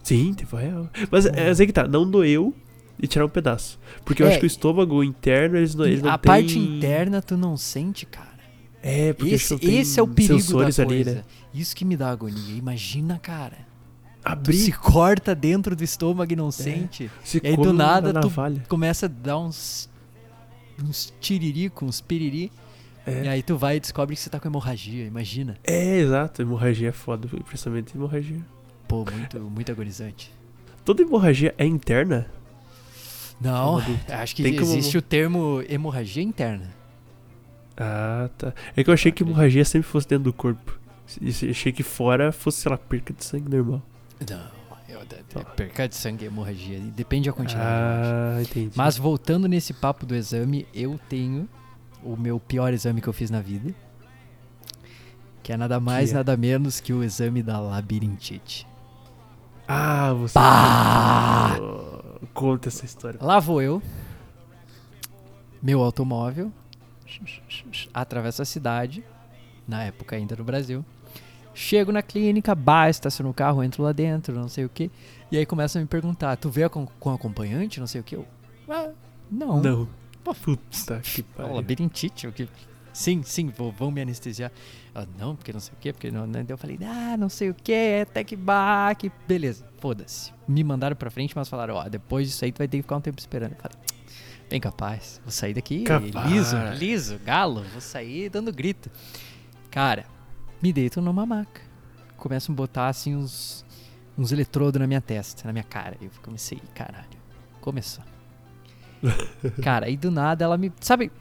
Sim, tempo real. Mas é, aí que tá, não doeu e tirar um pedaço. Porque eu É. acho que o estômago interno, eles não, eles não a têm... parte interna tu não sente, cara. É, porque Esse, esse é o perigo da coisa. ali, né? Isso que me dá agonia. Imagina, cara. Abrir, se corta dentro do estômago e não sente. se E aí do come na nada tu navalha. começa a dar uns. uns tiririco, uns piriri. É. E aí tu vai e descobre que você tá com hemorragia, imagina. É, exato. Hemorragia é foda, principalmente hemorragia. Pô, muito, muito agonizante. Toda hemorragia é interna? Não, Como acho que Tem como- existe o termo hemorragia interna. Ah, tá. É que eu achei que hemorragia sempre fosse dentro do corpo. E se- achei que fora fosse, sei lá, perca de sangue normal. Não, eu, eu, eu, perca de sangue e hemorragia. Depende da quantidade, eu. Ah, entendi. Mas voltando nesse papo do exame, eu tenho o meu pior exame que eu fiz na vida. Que é nada mais, é? nada menos que o exame da labirintite. Ah, você. Pá! Conta essa história. Lá vou eu, meu automóvel, atravesso a cidade, na época ainda no Brasil. Chego na clínica, bah, estaciono o carro, entro lá dentro, não sei o que. E aí começam a me perguntar: tu veio com, com acompanhante, não sei o que? Eu, ah, não. Não. Puta que Oh, pariu. labirintite, o que? Sim, sim, vou, vão me anestesiar. Ela, não, porque não sei o quê, porque não. né? Eu falei, ah, não sei o que, é tech back, beleza, foda-se. Me mandaram pra frente, mas falaram, ó, depois disso aí tu vai ter que ficar um tempo esperando. Eu falei, bem capaz, vou sair daqui Capaz. liso, liso, galo, vou sair dando grito. Cara, me deito numa maca. Começam a botar assim uns, uns eletrodos na minha testa, na minha cara. Eu comecei, caralho, começou. Cara, aí do nada ela me. Sabe,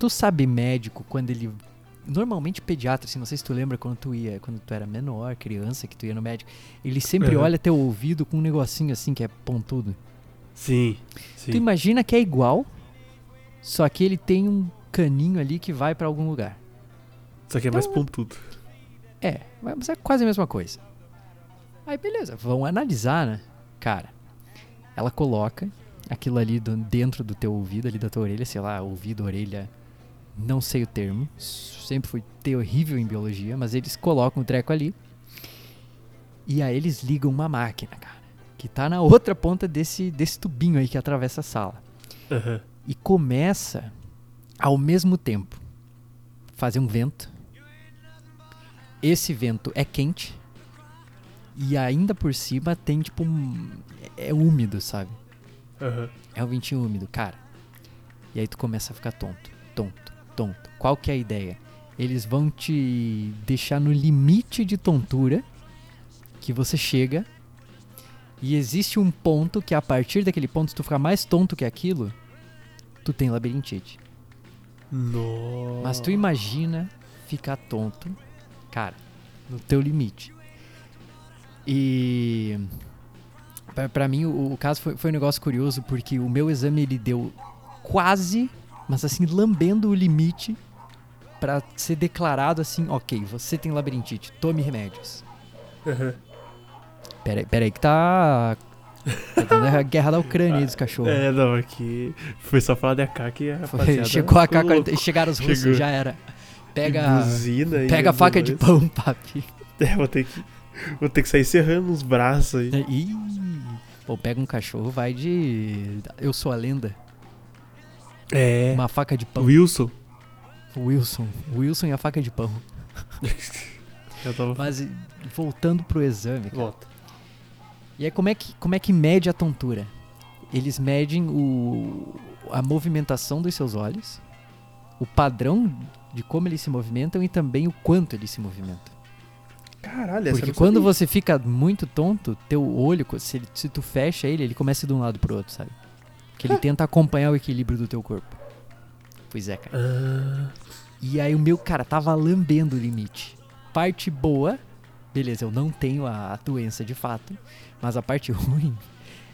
tu sabe médico quando ele. Normalmente pediatra, assim, não sei se tu lembra quando tu ia, quando tu era menor, criança, que tu ia no médico, ele sempre Aham. olha teu ouvido com um negocinho assim que é pontudo. Sim, sim. Tu imagina que é igual, só que ele tem um caninho ali que vai pra algum lugar. Só que é mais Então, pontudo. É, mas é quase a mesma coisa. Aí beleza, vão analisar, né? Cara, ela coloca aquilo ali do- dentro do teu ouvido, ali da tua orelha, sei lá, ouvido, orelha, não sei o termo. Sempre fui terrível em biologia, mas eles colocam o treco ali. E aí eles ligam uma máquina, cara, que tá na outra ponta desse, desse tubinho aí que atravessa a sala Aham. e começa ao mesmo tempo fazer um vento. Esse vento é quente e ainda por cima tem tipo um é úmido, sabe? Aham. É um ventinho úmido, cara. E aí tu começa a ficar tonto, tonto, tonto. Qual que é a ideia? Eles vão te deixar no limite de tontura que você chega e existe um ponto que a partir daquele ponto se tu ficar mais tonto que aquilo, tu tem labirintite. Nossa. Mas tu imagina ficar tonto, cara, no teu limite. E pra mim o, o caso foi, foi um negócio curioso porque o meu exame ele deu quase, mas assim lambendo o limite pra ser declarado assim, ok, você tem labirintite, tome remédios. Aham. Pera, aí- pera aí que tá, tá dando a guerra da Ucrânia aí dos cachorros. É, não, aqui foi só falar de AK que a rapaziada... chegou a ficou K-40, louco. chegaram os russos, Chegou. já era. E Pega, e pega a faca de pão, papi. É, vou ter que... Vou ter que sair serrando os braços aí. Ih, pô, pega um cachorro, vai de. Eu sou a lenda. É. Uma faca de pão. Wilson. Wilson. Wilson e a faca de pão. Eu tava... Mas voltando pro exame, cara. Volta. E aí, como é, que, como é que mede a tontura? Eles medem o, a movimentação dos seus olhos, o padrão de como eles se movimentam e também o quanto eles se movimentam. Caralho, Porque quando sabia. você fica muito tonto, teu olho, se, se tu fecha ele, ele começa de um lado pro outro, sabe? Que ele tenta acompanhar o equilíbrio do teu corpo. Pois é, cara. Ah, E aí o meu, cara, tava lambendo o limite. Parte boa, beleza, eu não tenho a, a doença de fato, mas a parte ruim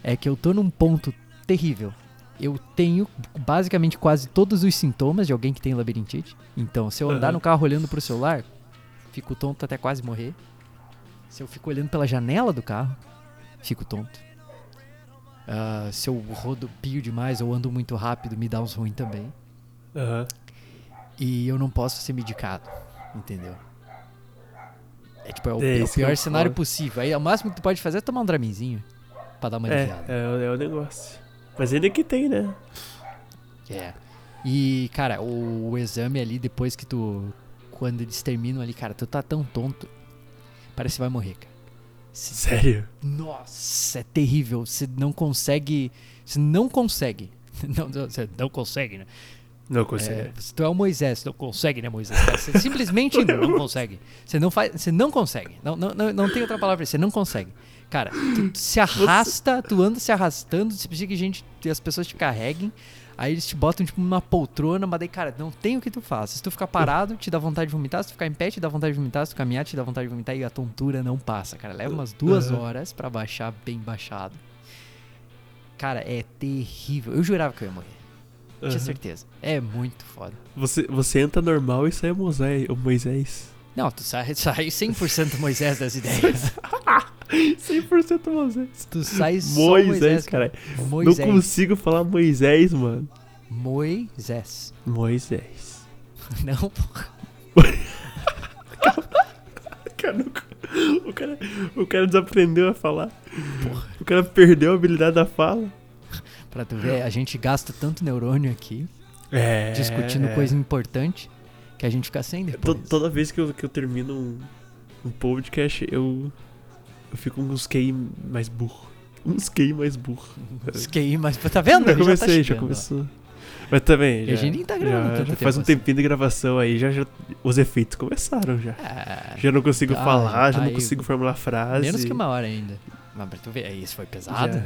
é que eu tô num ponto terrível. Eu tenho basicamente quase todos os sintomas de alguém que tem labirintite. Então, se eu andar Aham. no carro olhando pro celular, fico tonto até quase morrer. Se eu fico olhando pela janela do carro, fico tonto. Ah, se eu rodopio demais ou ando muito rápido, me dá uns ruins também. Aham. E eu não posso ser medicado, entendeu? É tipo, é o, É, é o que pior eu cenário possível. Aí o máximo que tu pode fazer é tomar um draminzinho pra dar uma É, aliviada. é, o- é o negócio. Mas ainda que tem, né? É. E, cara, o, o exame ali, depois que tu. Quando eles terminam ali, cara, tu tá tão tonto. Parece que vai morrer, cara. Sério? Nossa, é terrível. Você não consegue. Você não consegue. Não, você não consegue, né? Não É, consigo. se tu é o Moisés, você não consegue, né, Moisés? Você simplesmente não consegue. Você não faz. Você não consegue. Não, não, não, não tem outra palavra pra. Você não consegue. Cara, tu, tu se arrasta, tu anda se arrastando, você precisa que gente, que as pessoas te carreguem. Aí eles te botam, tipo, numa poltrona, mas daí, cara, não tem o que tu faça. Se tu ficar parado, te dá vontade de vomitar. Se tu ficar em pé, te dá vontade de vomitar. Se tu caminhar, te dá vontade de vomitar. E a tontura não passa, cara. Leva umas duas Aham. horas pra baixar bem baixado. Cara, é terrível. Eu jurava que eu ia morrer. Tinha Aham. certeza. É muito foda. Você, você entra normal e sai Moisés. O Moisés. Não, tu sai, sai 100% Moisés das ideias. 100% Moisés. Tu sai só Moisés, Moisés, cara. Moisés. Não consigo falar Moisés, mano. Moisés. Moisés. Não, porra. O, cara, o cara desaprendeu a falar. O cara perdeu a habilidade da fala. Pra tu ver, a gente gasta tanto neurônio aqui, É. discutindo coisa importante, que a gente fica sem depois. Toda vez que eu, que eu termino um, um podcast, eu, eu fico uns QI mais burro. Uns QI mais burro. Os QI, mas tá vendo? Já Ele comecei, tá já chegando, ó. começou. Mas também, E já, a gente nem tá gravando já, já faz um assim. tempinho de gravação aí, já, já os efeitos começaram já. Ah, Já não consigo tá, falar, já já tá não consigo formular frase. menos que uma hora ainda. Mas pra tu ver, aí isso foi pesado. Já-?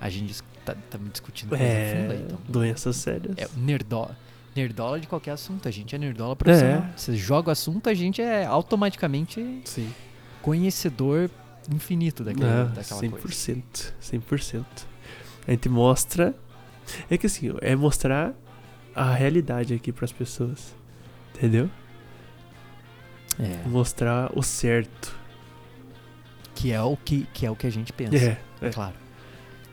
A gente tá, tá me discutindo coisa funda aí, É, então. doenças sérias. É nerdola. Nerdola de qualquer assunto. A gente é nerdola profissional. É. Você joga o assunto, a gente é automaticamente Sim. conhecedor infinito daquele, Ah, daquela coisa. 100%. 100%. A gente mostra. É que assim, é mostrar a realidade aqui pras pessoas. Entendeu? É, Mostrar o certo. que, é o que, que é o que a gente pensa. É, é. Claro.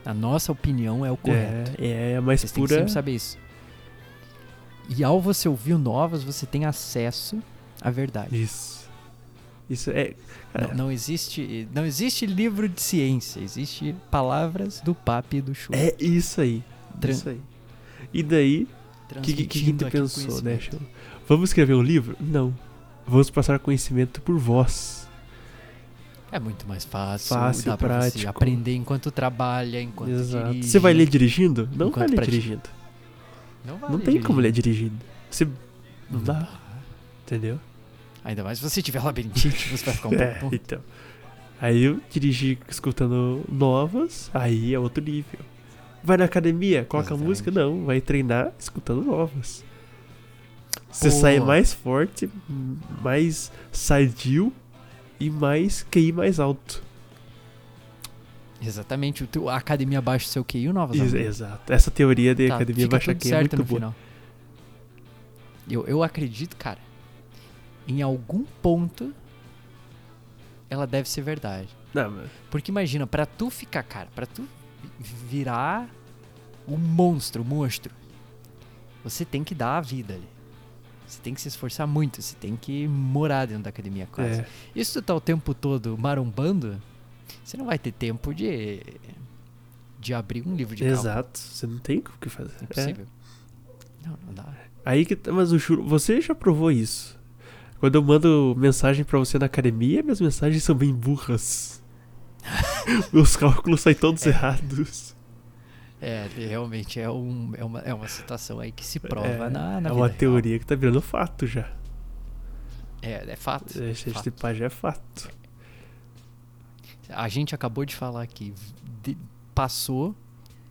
A nossa opinião é o correto. É, é a mais Vocês têm que pura. sempre saber isso. E ao você ouvir o Novas, você tem acesso à verdade. Isso. Isso é. Não, não existe, não existe livro de ciência, existe palavras do papi e do chu. É isso aí. Tran- Isso aí. E daí, o que, que, que pensou, né. Chão? Vamos escrever um livro? Não. Vamos passar conhecimento por voz. É muito mais fácil, Fácil, dá pra você prático. aprender enquanto trabalha, enquanto Exato. dirige. Você vai ler dirigindo? Não vai ler pratica. dirigindo. Não, vai Não tem como ler dirigindo. dirigindo. Você. Não dá, entendeu? Ainda mais se você tiver labirintite, você vai ficar um É, pouco... então. Aí eu dirigi escutando novas, aí é outro nível. Vai na academia, coloca Exatamente. música? Não, vai treinar escutando novas. Você Pô. sai mais forte, mais sadio e mais QI mais alto. Exatamente, o teu, a academia baixa o seu QI, o Novas Ex-. Exato. Essa teoria de Tá, academia baixa QI é muito boa. final. Eu, eu acredito, cara, em algum ponto ela deve ser verdade. Não, mas Porque imagina, pra tu ficar, cara, pra tu vi- virar um monstro, um monstro, você tem que dar a vida ali. Você tem que se esforçar muito, você tem que morar dentro da academia quase. é, E se tu tá o tempo todo marombando, você não vai ter tempo de de abrir um livro de cálculo. exato. Você não tem o que fazer. É. Impossível. Não, não dá. Aí que tá- mas o juro, você já provou isso. Quando eu mando mensagem pra você na academia, minhas mensagens são bem burras. Meus cálculos saem todos errados. É, realmente é, um, é, uma, é uma situação aí que se prova é, na, na é uma real. teoria que tá virando fato já. É, é fato. É, Esse fato. pá já é fato. A gente acabou de falar que de- passou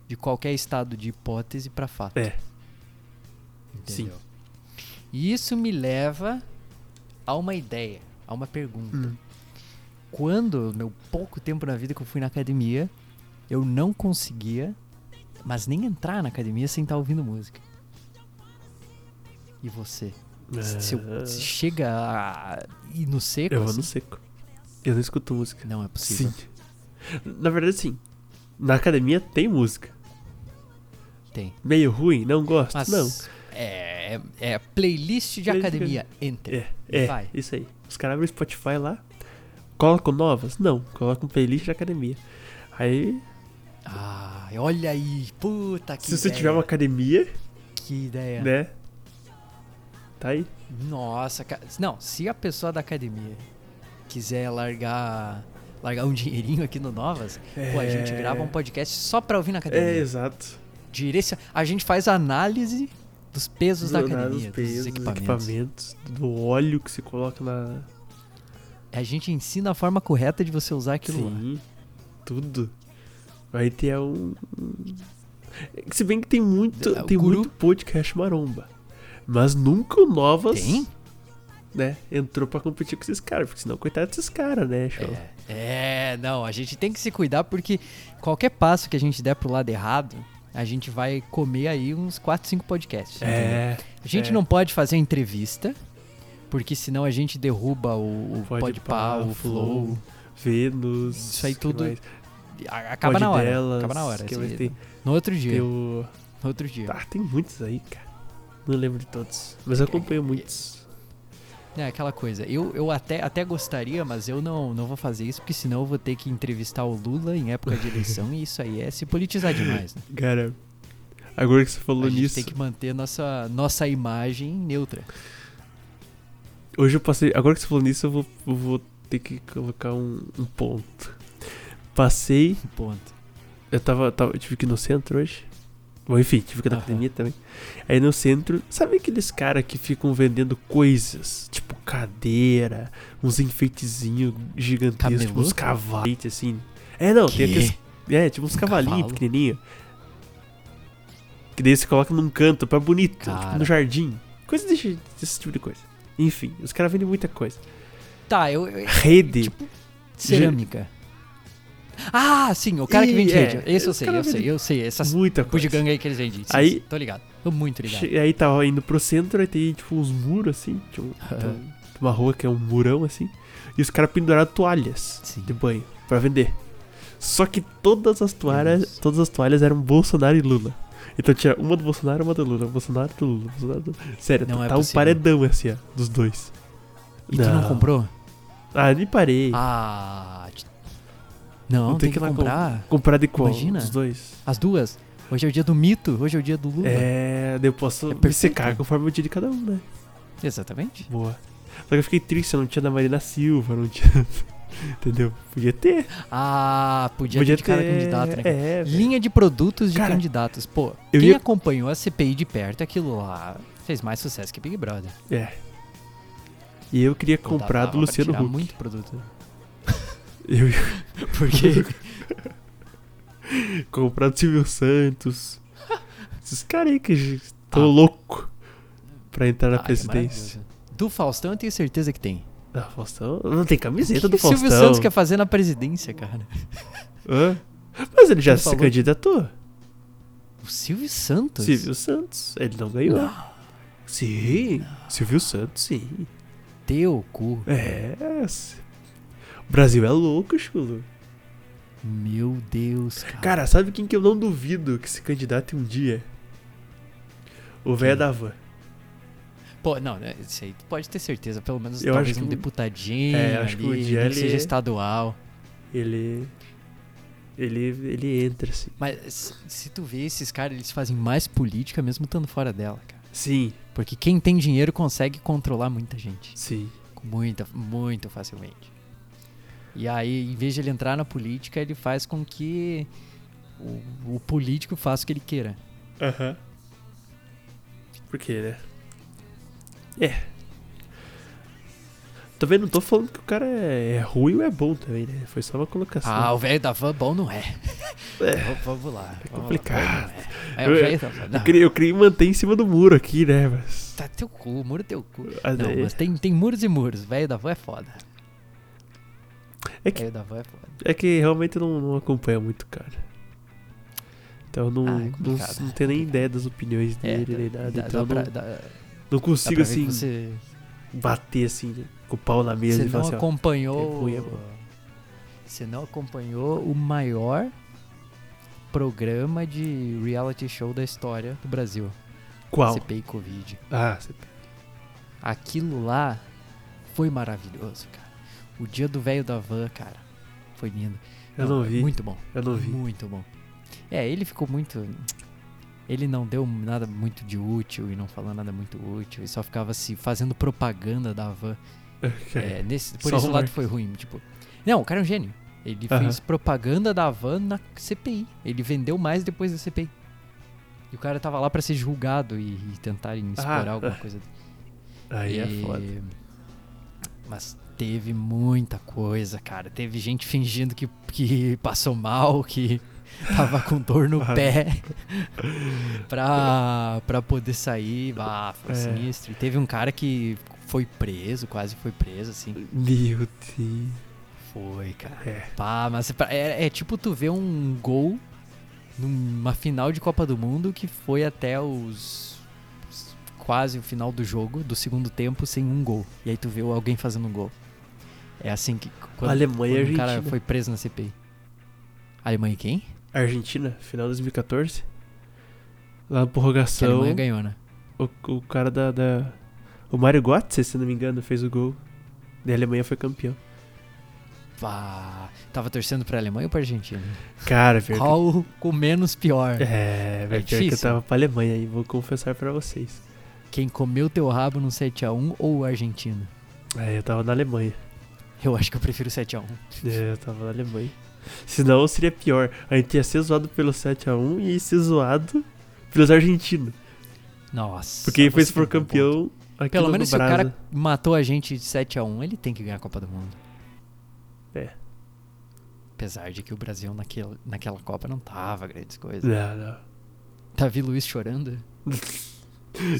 de qualquer estado de hipótese pra fato. É. Entendeu? E isso me leva a uma ideia, a uma pergunta. Hum. Quando, meu pouco tempo na vida que eu fui na academia, eu não conseguia, mas nem entrar na academia sem estar ouvindo música. E você? Se, eu- se chega a ir no seco, eu vou assim, no seco. Eu não escuto música. não é possível. Sim. Na verdade, sim. Na academia tem música. Tem. Meio ruim, não gosto. Mas não. é, é playlist de Playlist de academia. Enter. É, é, vai. isso aí. Os caras abrem o Spotify lá. Colocam novas? Não. Colocam playlist de academia. Aí, Ah, olha aí. Puta que se você ideia. tiver uma academia, Que ideia. né? Tá aí. Nossa, cara. Não, se a pessoa da academia quiser largar largar um dinheirinho aqui no Novas, pô, a gente É. grava um podcast só pra ouvir na academia. É, exato. Direcion... A gente faz análise dos pesos da Do nada, academia, os pesos, dos equipamentos. equipamentos, do óleo que se coloca na. A gente ensina a forma correta de você usar aquilo lá. Sim, tudo. Vai ter um. Se bem que tem muito, É, tem guru- muito podcast maromba. Mas nunca o Novas, Tem? Né, entrou pra competir com esses caras. Porque senão, coitado desses caras, né, show? É, é, não, a gente tem que se cuidar porque qualquer passo que a gente der pro lado errado, a gente vai comer aí uns 4, 5 podcasts. entendeu? É. A gente é. não pode fazer entrevista, porque senão a gente derruba o, o Podpah, pá, o Flow. Vênus. Isso aí tudo Acaba Pode na hora. delas, acaba na hora. assim, tem, No outro dia. o... No outro dia. Ah, tem muitos aí, cara. Não lembro de todos. Mas eu acompanho muitos. É aquela coisa. Eu, eu até, até gostaria, mas eu não, não vou fazer isso, porque senão eu vou ter que entrevistar o Lula em época de eleição e isso aí é se politizar demais, né? Cara, agora que você falou A gente nisso. tem que manter nossa, nossa imagem neutra. Hoje eu passei. Agora que você falou nisso, eu vou, eu vou ter que colocar um, um ponto. Passei. Ponto. Eu tava, tava. Eu tive que ir no centro hoje. Bom, enfim, tive que ir na academia também. Aí no centro, sabe aqueles caras que ficam vendendo coisas? Tipo cadeira, uns enfeitezinhos gigantescos, Camelô? uns cavalos, assim. É, não, tem Quê? aqueles. É, tipo uns Um cavalinhos cavalo? pequenininhos. Que daí você coloca num canto pra bonito, tipo no jardim. Coisa desse, desse tipo de coisa. Enfim, os caras vendem muita coisa. Tá, eu. eu- Rede. tipo, cerâmica. Ah, sim, o cara que Ih, vende é, rede. Esse eu sei, eu sei, eu sei. Essas muita de coisa. gangue aí que eles vendem. Sim, Aí- sim, tô ligado. Tô muito ligado. Aí tava indo pro centro, aí tem tipo uns muros assim, tipo, uma rua que é um murão assim, e os caras penduraram toalhas Sim. de banho pra vender. Só que todas as toalhas, Deus. todas as toalhas eram Bolsonaro e Lula. Então tinha uma do Bolsonaro, uma do Lula, Bolsonaro do Lula, Bolsonaro do Sério, Não é tá um possível. paredão assim, ó, dos dois. E tu não comprou? Ah, nem parei. Ah. Não, tem que que com- comprar. Comprar de qual? Imagina. Dos dois. As duas. Hoje é o dia do mito, hoje é o dia do Lula. É, eu posso É secar conforme o dia de cada um, né? Exatamente. Boa. Só que eu fiquei triste, eu não tinha da Marina Silva, não tinha. Entendeu? Podia ter. Ah, podia, ter de cada candidato, né? É. Linha de produtos de Cara, candidatos. Pô, quem ia- acompanhou a CPI de perto, aquilo lá fez mais sucesso que Big Brother. é. E eu queria comprar do Luciano Huck. muito produto. Eu Porque comprar do Silvio Santos. Esses caras aí que estão Ah. louco pra entrar na Ah, é presidência. maravilhoso. do Faustão eu tenho certeza que tem. Ah, Faustão. Não tem camiseta que do o Silvio Faustão. Santos quer fazer na presidência, cara? Hã? Mas ele já se falou- candidatou. O Silvio Santos? Silvio Santos. Ele não ganhou. Não, Sim. Silvio Santos, sim. teu cu. É. O Brasil é louco, chulo. Meu Deus, cara. Cara, sabe quem que eu não duvido que se candidate um dia? O velho da van. Pô, não, né, isso aí pode ter certeza. Pelo menos Eu talvez acho que um o- deputadinho É, acho que ali, o dia que ele- seja estadual. Ele. Ele, ele entra, assim. Mas se- tu vê esses caras, eles fazem mais política mesmo estando fora dela, cara. Sim, Porque quem tem dinheiro consegue controlar muita gente. sim. Muita, muito facilmente. E aí, em vez de ele entrar na política, ele faz com que o, o político faça o que ele queira. Aham. Por quê, né? É. Também não tô falando que o cara é, é ruim ou é bom também, né? Foi só uma colocação. Ah, o velho da van bom não é. É. Vamos- lá. É lá, complicado. não é. É, o Eu- velho da van. eu, queria, eu queria manter em cima do muro aqui, né? Mas. Tá teu cu, muro teu cu. Não, aí- mas tem, tem muros e muros. Velho da van é foda. É que- é. É que realmente não, não acompanha muito, cara. Então não, Ah, é não, complicado, não é tenho nem ideia das opiniões É, dele, nem dá, nada. dá, então dá pra, não, dá, não consigo, assim, você, bater assim, com o pau na mesa você e falar não assim, ó. acompanhou. é ruim, é. Você não acompanhou o maior programa de reality show da história do Brasil. Qual? CPI Covid. Ah, você... Aquilo lá foi maravilhoso, cara. O dia do velho da van, cara, foi lindo. eu não vi. Muito bom. Eu não vi. Muito bom. É, ele ficou muito. Ele não deu nada muito de útil e não falou nada muito útil. E só ficava se fazendo propaganda da van. É, nesse, por Só esse lado foi ruim. Tipo, não, o cara é um gênio. Ele Aham. fez propaganda da van na CPI. Ele vendeu mais depois da CPI. E o cara tava lá pra ser julgado e, e tentarem explorar Ah, alguma ah. coisa. Aí é E- foda. Mas teve muita coisa, cara. Teve gente fingindo que, que passou mal, que tava com dor no pé pra, pra poder sair. Ah, foi É. sinistro. E teve um cara que foi preso, quase foi preso, assim. Meu Deus. Foi, cara. É. Pá, mas é, é tipo tu ver um gol numa final de Copa do Mundo que foi até os- quase o final do jogo, do segundo tempo, sem um gol. E aí tu vê alguém fazendo um gol. É assim que quando, Alemanha e quando o cara Argentina. foi preso na CPI. Alemanha e quem? Argentina, final de 2014. Lá na Que a prorrogação, Alemanha ganhou, né? o, o cara da, da- O Mario Götze, se não me engano, fez o gol. E a Alemanha foi campeão. Pá, tava torcendo pra Alemanha ou pra Argentina? Cara, pior que... Qual o menos pior? É, velho, pior que eu tava pra Alemanha aí, vou confessar pra vocês. Quem comeu teu rabo no 7x1 ou Argentina? É, eu tava na Alemanha. Eu acho que eu prefiro 7x1. É, eu tava na Alemanha. Senão seria pior. A gente ia ser zoado pelo 7x1 e ia ser zoado pelos argentinos. Nossa. Porque você se for um campeão, aqui Pelo no menos se o cara matou a gente de 7x1, ele tem que ganhar a Copa do Mundo. É. Apesar de que o Brasil naquele, naquela Copa não tava grandes coisas. Não, não. Davi Luiz chorando.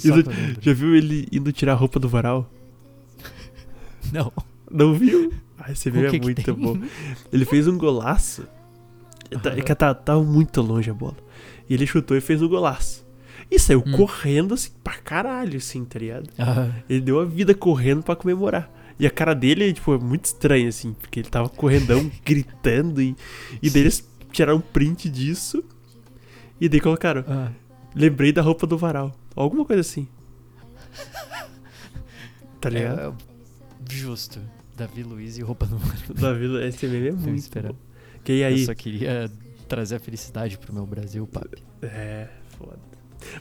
Lembro. Já viu ele indo tirar a roupa do varal? Não. Não viu? Ah, esse O vídeo que é que muito tem? bom. Ele fez um golaço. É que tá- tava muito longe a bola. E ele chutou e fez um golaço. E saiu Hum. correndo assim pra caralho, assim, tá ligado? Ah, Ele deu a vida correndo pra comemorar. E a cara dele, tipo, é muito estranha, assim, porque ele tava correndão, gritando, e, e daí eles tiraram um print disso. E daí colocaram, ah. lembrei da roupa do varal. Alguma coisa assim. Tá ligado? É, é justo. Davi Luiz e roupa do mundo. Da vila, esse meme é muito esperando. bom. Que e Eu aí? só queria trazer a felicidade pro meu Brasil, papi. É, foda.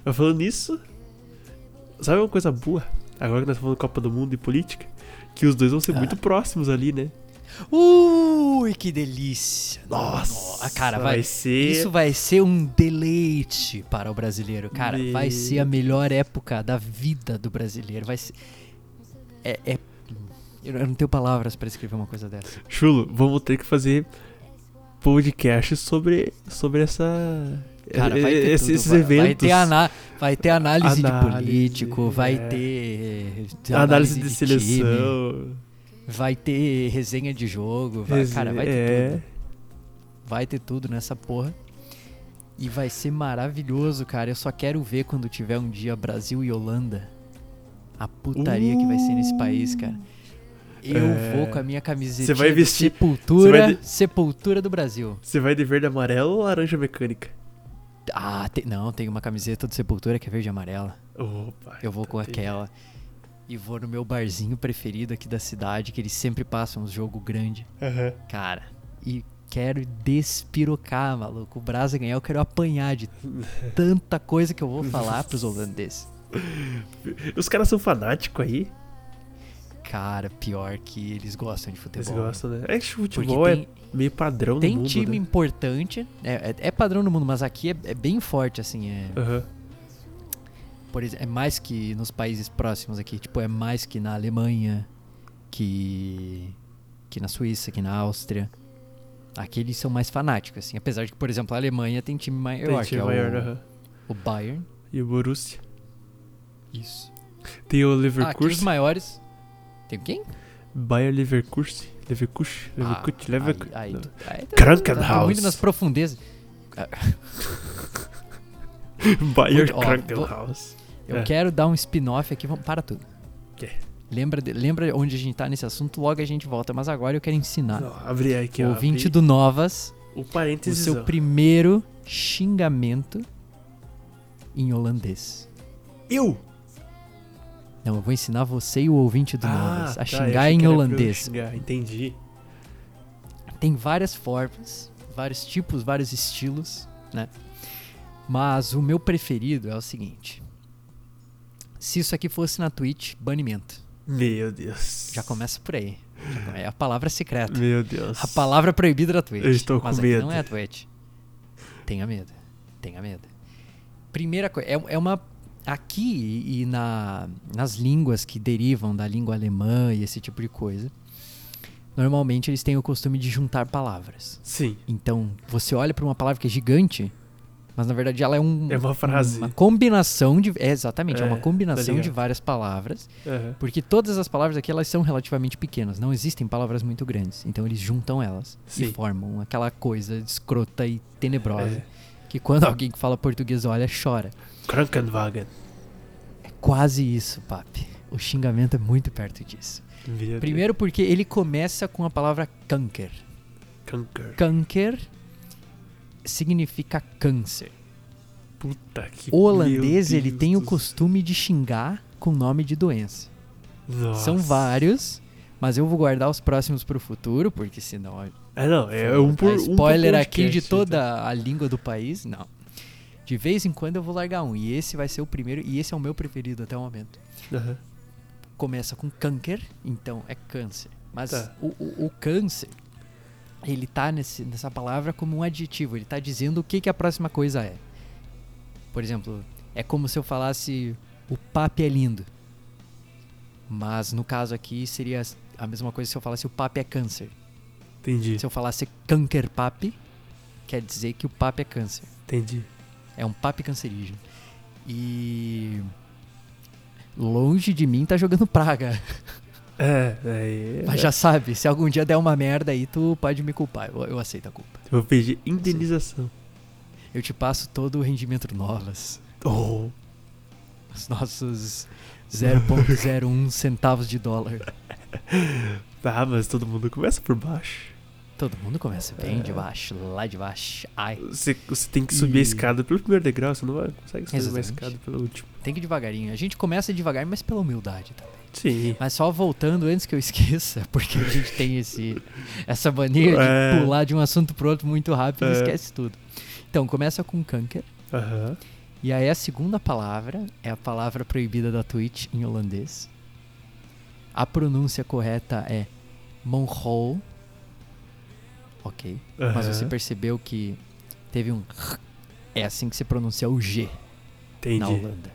Mas falando nisso, sabe uma coisa boa? Agora que nós estamos falando Copa do Mundo e política, que os dois vão ser Ah. muito próximos ali, né? Ui, que delícia. Nossa, cara, vai, ser. Isso vai ser um deleite para o brasileiro. Cara, vai ser a melhor época da vida do brasileiro. Vai ser. É. é- Eu não tenho palavras para escrever uma coisa dessa. Chulo, vamos ter que fazer podcast sobre, sobre essa. Cara, vai ter esse- tudo, esses vai, eventos. Vai ter, ana- vai ter análise, de Análise, político, vai é. ter. análise de, time, seleção. vai ter resenha de jogo. Vai, cara, vai ter é. tudo. Vai ter tudo nessa porra. E vai ser maravilhoso, cara. Eu só quero ver quando tiver um dia Brasil e Holanda. A putaria que vai ser nesse país, cara. Eu É. vou com a minha camiseta Você vai vestir- Sepultura, de- Sepultura do Brasil. Você vai de verde, amarelo ou laranja mecânica? Ah, tem- não, tem uma camiseta do Sepultura que é verde e amarela. Opa. Eu vou com tem- aquela. E vou no meu barzinho preferido aqui da cidade, que eles sempre passam uns jogo grande. Aham. Cara, e quero despirocar, maluco. O Brasa ganhar, eu quero apanhar de tanta coisa que eu vou falar pros holandeses. Os caras são fanáticos aí. Cara, pior que eles gostam de Eles futebol. gostam, né? É que futebol tem, é meio padrão tem no mundo, time né? importante, é, é- é padrão no mundo, mas aqui é, é bem forte, assim. É, Aham. por exemplo, é mais que nos países próximos aqui. Tipo, é mais que na Alemanha, que, que na Suíça, que na Áustria. Aqui eles são mais fanáticos, assim. Apesar de que, por exemplo, a Alemanha tem time maior, Tem que time é maior, o, aham. o Bayern. E o Borussia. Isso. Tem o Ah, aqui os Leverkusen. maiores. Tem quem? Bayer Leverkusen. Leverkusen. Leverkusen. Ah, Leverkusen. aí- aí Não. tu- aí tu- Krankenhaus. tá muito nas profundezas. Bayer Krankenhaus. Eu É. quero dar um spin-off aqui. Vamos, para tudo. Quê? Lembra, de- lembra onde a gente tá nesse assunto? Logo a gente volta. Mas agora eu quero ensinar. Não, Abri aqui, o ouvinte abri do Novas O o parênteses. seu ó. primeiro xingamento em holandês. Eu! Não, eu vou ensinar você e o ouvinte do Novas a tá, xingar em holandês. xingar, Entendi. Tem várias formas, vários tipos, vários estilos, né? Mas o meu preferido é o seguinte. Se isso aqui fosse na Twitch, banimento. Meu Deus. Já começa por aí. É a palavra secreta. Meu Deus. A palavra proibida da Twitch. Eu estou com Mas medo. não é a Twitch. Tenha medo. Tenha medo. Primeira coisa, é, é uma. Aqui e na, nas línguas que derivam da língua alemã e esse tipo de coisa, normalmente eles têm o costume de juntar palavras. Sim. Então, você olha para uma palavra que é gigante, mas na verdade ela é um. É uma frase. Uma combinação de. É, exatamente, é, É, uma tá combinação de ligado. várias palavras. Aham. Porque todas as palavras aqui elas são relativamente pequenas, não existem palavras muito grandes. Então eles juntam elas Sim. e formam aquela coisa escrota e tenebrosa É. que quando alguém que fala português olha, chora. Krankenwagen. É quase isso, papi. O xingamento é muito perto disso. Meu Deus. Primeiro porque ele começa com a palavra kanker. Kanker. Kanker significa câncer. Puta que O holandês ele Deus tem o costume de xingar com nome de doença. Nossa. São vários, mas eu vou guardar os próximos pro futuro, porque senão É, não, é um por a um spoiler por aqui de podcast, toda a língua do país, não. De vez em quando eu vou largar um, e esse vai ser o primeiro, e esse é o meu preferido até o momento. Aham. Começa com câncer, então é câncer. Mas Tá. o, o- o câncer, ele tá nesse, nessa palavra como um adjetivo, ele tá dizendo o que, que a próxima coisa é. Por exemplo, é como se eu falasse o papi é lindo. Mas no caso aqui seria a mesma coisa se eu falasse o papi é câncer. Entendi, Se eu falasse câncer papi, quer dizer que o papi é câncer. entendi. É um papi cancerígeno. E. Longe de mim tá jogando praga. É, é, Mas já sabe, se algum dia der uma merda aí, tu pode me culpar. Eu, eu aceito a culpa. Vou pedir indenização. Eu te passo todo o rendimento novas. Oh, Os nossos 0.01 centavos de dólar. tá, mas todo mundo começa por baixo. Todo mundo começa bem É. de baixo, lá de baixo. Ai, Você, você tem que subir a E- escada pelo primeiro degrau, você não vai, consegue subir Exatamente. escada pelo último. tem que ir devagarinho. A gente começa devagar, mas pela humildade também. Sim. Mas só voltando antes que eu esqueça, porque a gente tem esse, essa mania É. de pular de um assunto pro outro muito rápido e É. esquece tudo. Então, começa com câncer. Aham. E aí a segunda palavra é a palavra proibida da Twitch em holandês. A pronúncia correta é monhol. Ok. Mas você percebeu que teve um. É assim que se pronuncia o G na Entendi. Holanda.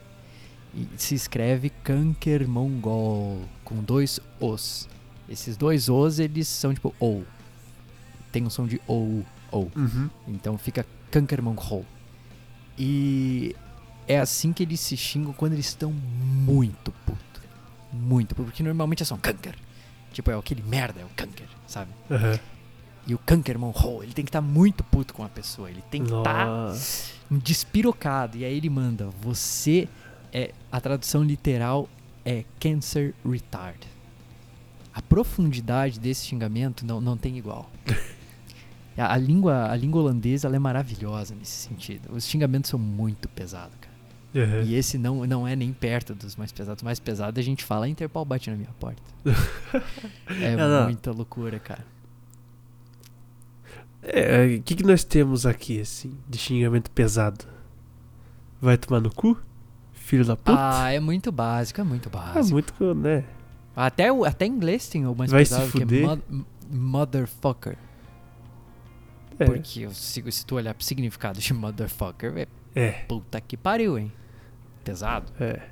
E se escreve Kanker Mongol, com dois Os. Esses dois Os, eles são tipo OU. Tem um som de OU, OU. Uhum. Então fica Kanker Mongol. E é assim que eles se xingam quando eles estão muito puto. Muito puto. Porque normalmente é só um Kanker. Tipo, é aquele merda, é o Kanker, sabe? Aham. E o Kanker Mongol, ele tem que estar muito puto com a pessoa. Ele tem que estar Nossa. despirocado. E aí ele manda, você é. A tradução literal é cancer retard. A profundidade desse xingamento não, não tem igual. a, a língua, a língua holandesa ela é maravilhosa nesse sentido. Os xingamentos são muito pesados, cara. Aham. E esse não, não é nem perto dos mais pesados. O mais pesado a gente fala, Interpol bate na minha porta. é não. muita loucura, cara. É, o que, que nós temos aqui, assim, de xingamento pesado? Vai tomar no cu? Filho da puta? Ah, é muito básico, é muito Ah, básico. muito, né? Até, até em inglês tem o mais Vai se pesado que é fuder. mo- m- motherfucker. É. Porque se, se tu olhar pro significado de motherfucker, é É, puta que pariu, hein? Pesado. é.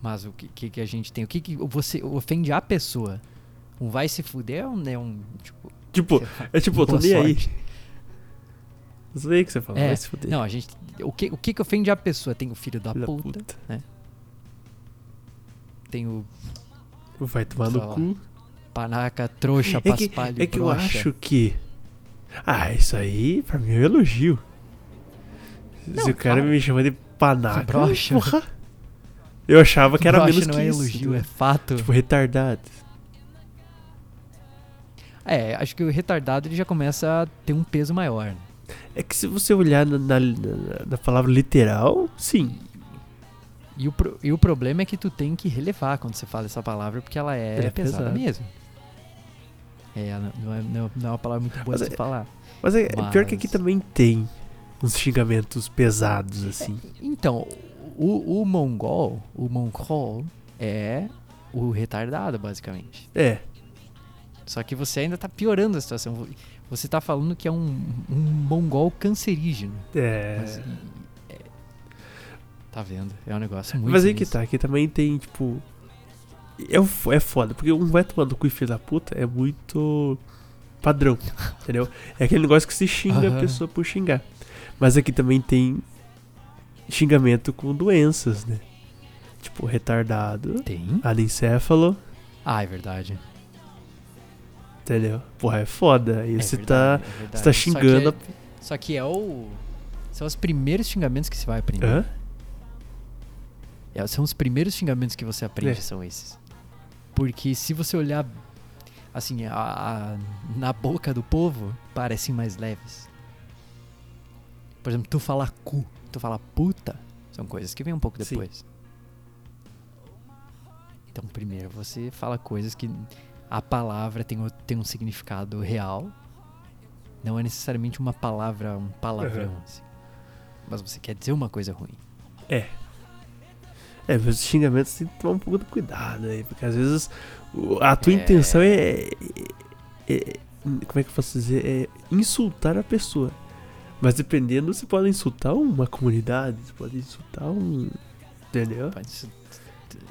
Mas o que, que, que a gente tem? O que, que você ofende a pessoa? Um vai se fuder é um. É um tipo, Tipo, sei é tipo, eu tô nem aí. sorte. Eu tô nem aí que você fala, É, vai se fuder. Não, a gente. O que, o que, que ofende a pessoa? Tem o filho da Filho da puta, puta. né? Tem o Vai tomar Sei no lá. cu. panaca, trouxa, É que, paspalho, é que eu broxa. acho que. Ah, isso aí pra mim é um elogio. Não, Se o cara me chama de panaca. Broxa. Porra. Eu achava que era Broxa menos não que é isso. elogio, é fato. Tipo, retardado. É, acho que o retardado ele já começa a ter um peso maior. né? É que se você olhar na, na, na- palavra literal, sim. E o, pro- e o problema é que tu tem que relevar quando você fala essa palavra, porque ela é, é pesada pesada. mesmo. É, não é, não é- não é uma palavra muito boa Mas de é- falar. Mas é, é pior que aqui Mas- também tem uns xingamentos pesados, assim. Então, o, o mongol, o mongol é o retardado, basicamente. É. Só que você ainda tá piorando a situação. Você tá falando que é um, um mongol cancerígeno. É. Mas, é, tá vendo? É um negócio muito. Mas aí que tá, aqui também tem, tipo. É, é foda, porque um vai tomando cu e filho da puta é muito padrão, entendeu? É aquele negócio que se xinga a Aham. pessoa por xingar. Mas aqui também tem xingamento com doenças, né? Tipo, retardado, Tem? anencéfalo, Ah, é verdade. Entendeu? Porra, é foda. Aí É você verdade, tá, é você tá xingando. Só que, é, só que é o. São os primeiros xingamentos que você vai aprender. Hã? É, são os primeiros xingamentos que você aprende, É. são esses. Porque se você olhar assim, a, a- na boca do povo, parecem mais leves. Por exemplo, tu falar cu, tu falar puta, são coisas que vêm um pouco Sim. depois. Então, primeiro você fala coisas que a palavra tem, tem um significado real. Não é necessariamente uma palavra, um palavrão. Aham. assim. Mas você quer dizer uma coisa ruim. É, mas os xingamentos tem que tomar um pouco de cuidado aí, porque às vezes a tua É. intenção é, é- Como é que eu posso dizer? É insultar a pessoa. Mas dependendo, você pode insultar uma comunidade, você pode insultar um. Entendeu? Pode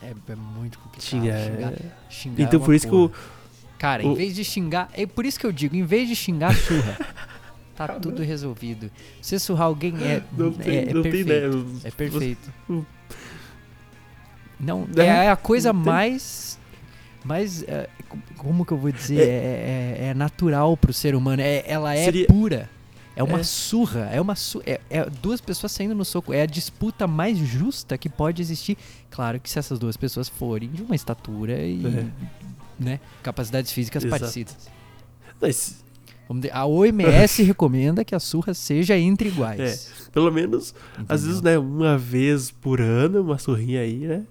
É, é muito complicado. Xingar. xingar, é- xingar é Então por isso que o. porra. Cara, o- em vez de xingar. É por isso que eu digo, em vez de xingar, surra. tá tudo resolvido. Se surrar alguém é, Não tem, é, é não tem perfeito. ideia. É perfeito. Não, É, é a coisa tem- mais. Mais. é, co- como que eu vou dizer? É, é, é natural pro ser humano. É, ela é Seria- pura. É uma É. surra. É uma su é, é duas pessoas saindo no soco. É a disputa mais justa que pode existir. Claro que se essas duas pessoas forem de uma estatura e. É. Né, capacidades físicas Exato. parecidas. Mas, Vamos dizer, a OMS recomenda que a surra seja entre iguais. pelo menos, É, às vezes, entendeu? né, uma vez por ano, uma sorrinha aí, né?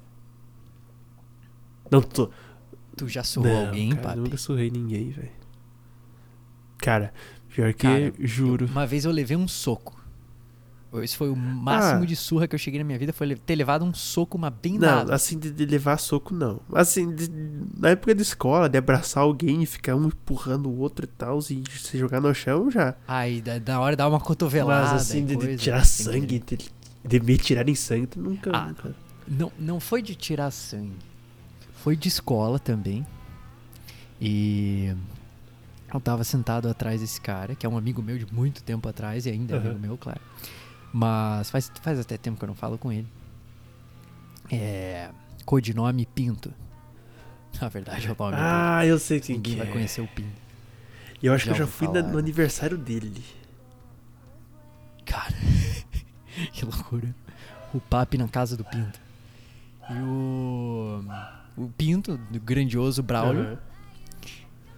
Não tô. Tu já surrou não, alguém, cara, papi? Nunca surrei ninguém, velho. Cara, pior que, Cara, juro. Uma vez eu levei um soco. Esse foi o máximo Ah. de surra que eu cheguei na minha vida, foi ter levado um soco, uma bem Não, assim, de, de levar soco, não. Assim, de- na época de escola, de abraçar alguém e ficar um empurrando o outro e tal, e se jogar no chão, já. Aí, da, da hora dá uma cotovelada. Mas assim, de, de coisa, tirar assim, sangue, de, de me tirarem sangue, tu nunca, Ah. nunca. Não, não foi de tirar sangue. Foi de escola também. E eu tava sentado atrás desse cara, que é um amigo meu de muito tempo atrás, e ainda é amigo meu, claro. Mas faz, faz até tempo que eu não falo com ele. É. Codinome Pinto. Na verdade é o nome dele. Ah, eu sei quem Ninguém que vai é. conhecer o Pinto. E eu acho Já que eu já fui na- no aniversário dele. Cara, que loucura. O papi na casa do Pinto. E o. O Pinto, do grandioso Braulio, Aham.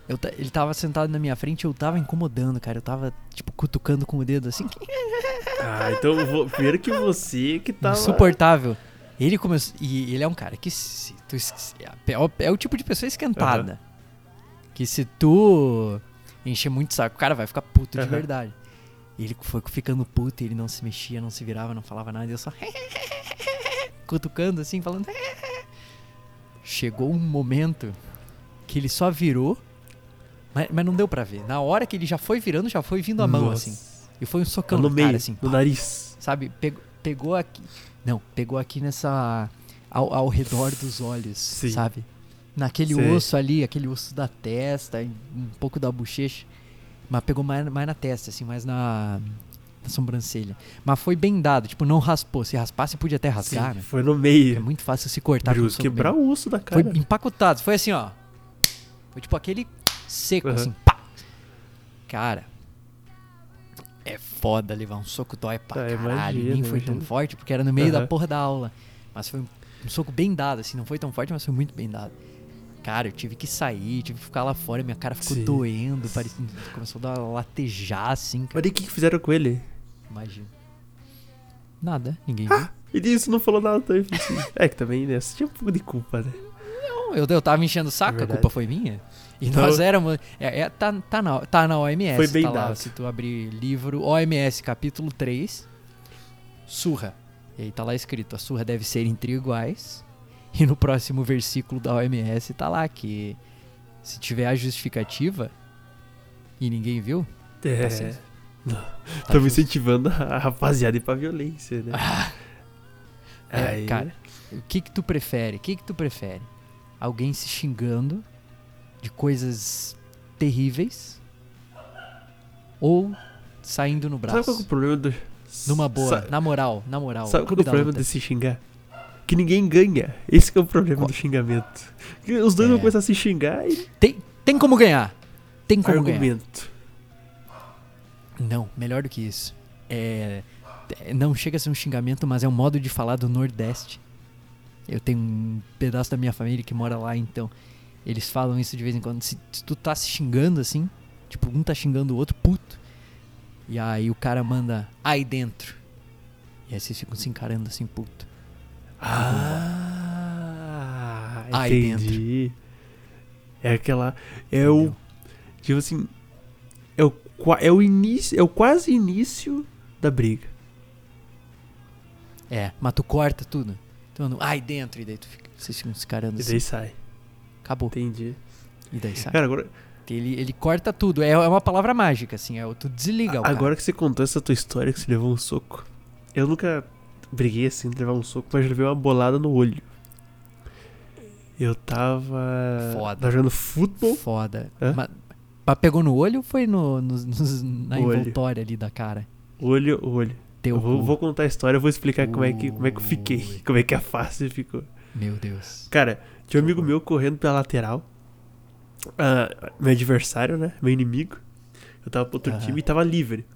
Eu ele tava sentado na minha frente eu tava incomodando, cara. Eu tava, tipo, cutucando com o dedo assim. Ah, então eu vou- primeiro que você que tava. Insuportável. Ele começou. E ele é um cara que se tu é, o- é o tipo de pessoa esquentada. Que se tu encher muito saco, o cara vai ficar puto de Aham. verdade. E ele foi ficando puto, ele não se mexia, não se virava, não falava nada, e eu só. cutucando assim, falando. Chegou um momento que ele só virou, mas, mas não deu pra ver. Na hora que ele já foi virando, já foi vindo a mão Nossa. assim. E foi um socão no meio, cara assim. no pá. nariz. Sabe, pegou, pegou aqui. Não, pegou aqui nessa. Ao, ao redor dos olhos, Sim. sabe? Naquele Sei. osso ali, aquele osso da testa, um pouco da bochecha. Mas pegou mais, mais na testa, assim, mais na, na sobrancelha. Mas foi bem dado, tipo, não raspou. Se raspasse, podia até rasgar, Sim, né? Foi no É meio. muito fácil se cortar Bruce, quebrar o osso da cara. Foi empacotado, foi assim, ó. Foi tipo aquele seco, Aham. assim, pá. Cara, é foda levar um soco dói pra Ah, caralho. imagino, Nem foi tão imagino. forte, porque era no meio da Aham. porra da aula. Mas foi um, um soco bem dado, assim, não foi tão forte, mas foi muito bem dado. Cara, eu tive que sair, tive que ficar lá fora, minha cara ficou Sim. doendo, parecia, começou a dar latejar, assim, cara. Mas e o que que fizeram com ele? Imagina. Nada, ninguém viu. Ele disse, não falou nada também. assim, É que também, né? Você tinha um pouco de culpa, né? Não, eu, eu tava enchendo o saco, a verdade. culpa foi minha. E Então- nós éramos. É, é, tá, tá, na, tá na OMS. Foi bem tá lá, se tu abrir livro OMS, capítulo 3, surra. E aí tá lá escrito: a surra deve ser entre iguais. E no próximo versículo da OMS tá lá que se tiver a justificativa e ninguém viu, tá É. Tá Estamos justo. incentivando a rapaziada ir pra violência, né? Ah, é, cara, o que que tu prefere? O que que tu prefere? Alguém se xingando de coisas terríveis ou saindo no Sabe qual é braço? o problema do. Numa boa, na moral, na moral. Sabe qual é o problema luta. de se xingar? Que ninguém ganha. Esse que é o problema do xingamento. Os dois É. vão começar a se xingar e Tem, tem como ganhar. Tem como ganhar. argumento. Não, melhor do que isso. É, é, não chega a ser um xingamento, mas é um modo de falar do Nordeste. Eu tenho um pedaço da minha família que mora lá, então eles falam isso de vez em quando. Se, se tu tá se xingando assim, tipo, um tá xingando o outro, puto. E aí o cara manda aí dentro. E aí vocês ficam se encarando assim, puto. Ah, Aí entendi. É aquela. É o. Tipo assim. É o, é o início. É o quase início da briga. É, mas tu corta tudo. Tu manda um aí dentro, e daí tu fica, vocês ficam se encarando E assim. daí sai. Acabou. Entendi. E daí sai. Cara, agora, Ele, ele corta tudo. É, é uma palavra mágica, assim. É, tu desliga o cara. agora que você contou essa tua história que você levou um soco. Eu nunca briguei assim de levar um soco, mas levei uma bolada no olho. Eu tava. Foda. Tava jogando futebol. Foda. Hã? Mas, mas pegou no olho ou foi no, nos- nos- na Olho. envoltória ali da cara? Olho, olho. Teu Eu vou, vou contar a história, eu vou explicar como é, que, como é que eu fiquei. Como é que a face ficou. Meu Deus. Cara, tinha um amigo meu correndo pela lateral. Ah, meu adversário, né? Meu inimigo. Eu tava pro outro Aham. time e tava livre.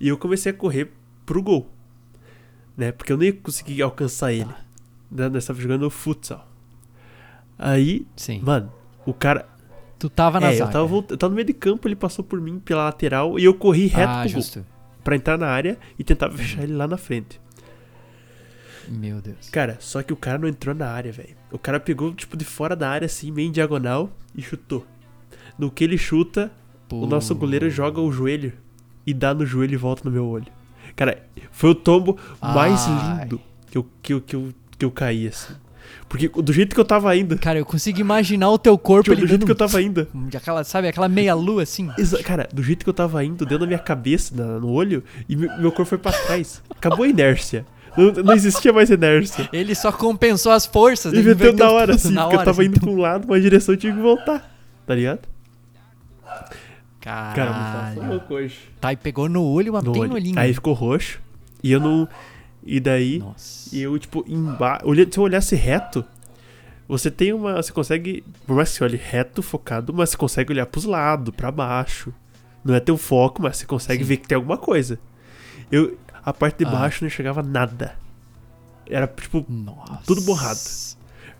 E eu comecei a correr pro gol. Né? Porque eu não ia conseguir alcançar ele. Tá. Né? Nós tava jogando futsal. Aí, Sim. mano, o cara. Tu tava na É, eu zaga. tava, volt- eu tava no meio de campo, ele passou por mim pela lateral e eu corri reto ah, pro gol. justo. Pra entrar na área e tentar fechar ele lá na frente. Meu Deus. Cara, só que o cara não entrou na área, velho. O cara pegou, tipo, de fora da área, assim, meio em diagonal, e chutou. No que ele chuta, o nosso goleiro joga o joelho e dá no joelho e volta no meu olho. Cara, foi o tombo mais Ai. lindo que eu, que, eu, que, eu, que eu caí, assim. Porque do jeito que eu tava indo, Cara, eu consigo imaginar o teu corpo tipo, do jeito que eu tava indo, um- aquela, sabe, aquela meia lua assim. exa- cara, do jeito que eu tava indo, deu na minha cabeça, na- no olho, e meu, meu corpo foi pra trás. Acabou a inércia. Não, não existia mais inércia. Ele só compensou as forças. Ele ele meteu na hora, tudo assim, na porque eu hora, tava assim. indo pra um lado, uma direção eu tinha que voltar. Tá ligado? Caralho. Cara, me passou louco hoje. Tá, e pegou no olho, mas No tem olho. no olhinho. Aí ficou roxo. E eu não. E daí, Nossa. e eu, tipo, embaixo. Se eu olhasse reto, você tem uma. Você consegue. Por mais que você olhe reto, focado, mas você consegue olhar pros lados, pra baixo. Não é teu foco, mas você consegue Sim. ver que tem alguma coisa. Eu. A parte de Ah. baixo não enxergava nada. Era, tipo, Nossa. tudo borrado.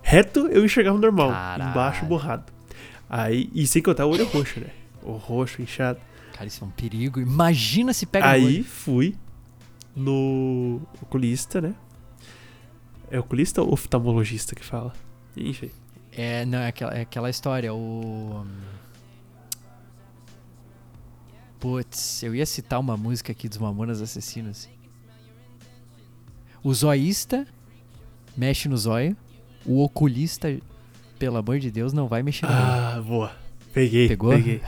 reto eu enxergava normal. Caralho. Embaixo borrado. Aí. E sem contar o olho roxo, né? O roxo, inchado. Cara, isso é um perigo. Imagina se pega Aí fui no oculista, né? É oculista ou oftalmologista que fala? Enfim. É, não, é aquela, é aquela história, o... Putz, eu ia citar uma música aqui dos Mamonas Assassinos. O zoísta mexe no zóio, o oculista, pelo amor de Deus, não vai mexer no olho. Ah, boa. Peguei. Pegou? Peguei.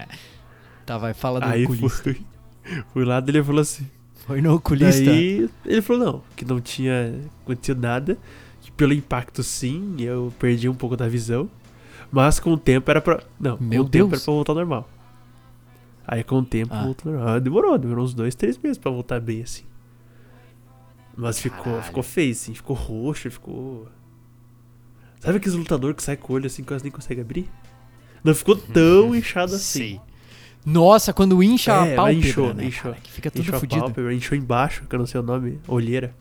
tá, vai, fala do Aí oculista. fui. Fui lá dele falou assim. Foi no oculista? Daí ele falou não, que não tinha acontecido nada. Que pelo impacto sim, eu perdi um pouco da visão. Mas com o tempo era pra. Não, Meu com o tempo era pra voltar ao normal. Aí com o tempo Ah. voltou normal. Ah, Demorou, demorou uns dois, três meses pra voltar bem assim. Mas ficou, Caralho. ficou feio, assim, ficou roxo, ficou. Sabe aqueles lutador que sai com o olho assim, quase nem consegue abrir? Não ficou tão inchado assim. Sei. Nossa, quando incha É, a pálpebra, inchou, né, inchou. cara, fica tudo Inchou a fudido. pálpebra, inchou embaixo, que eu não sei o nome, olheira.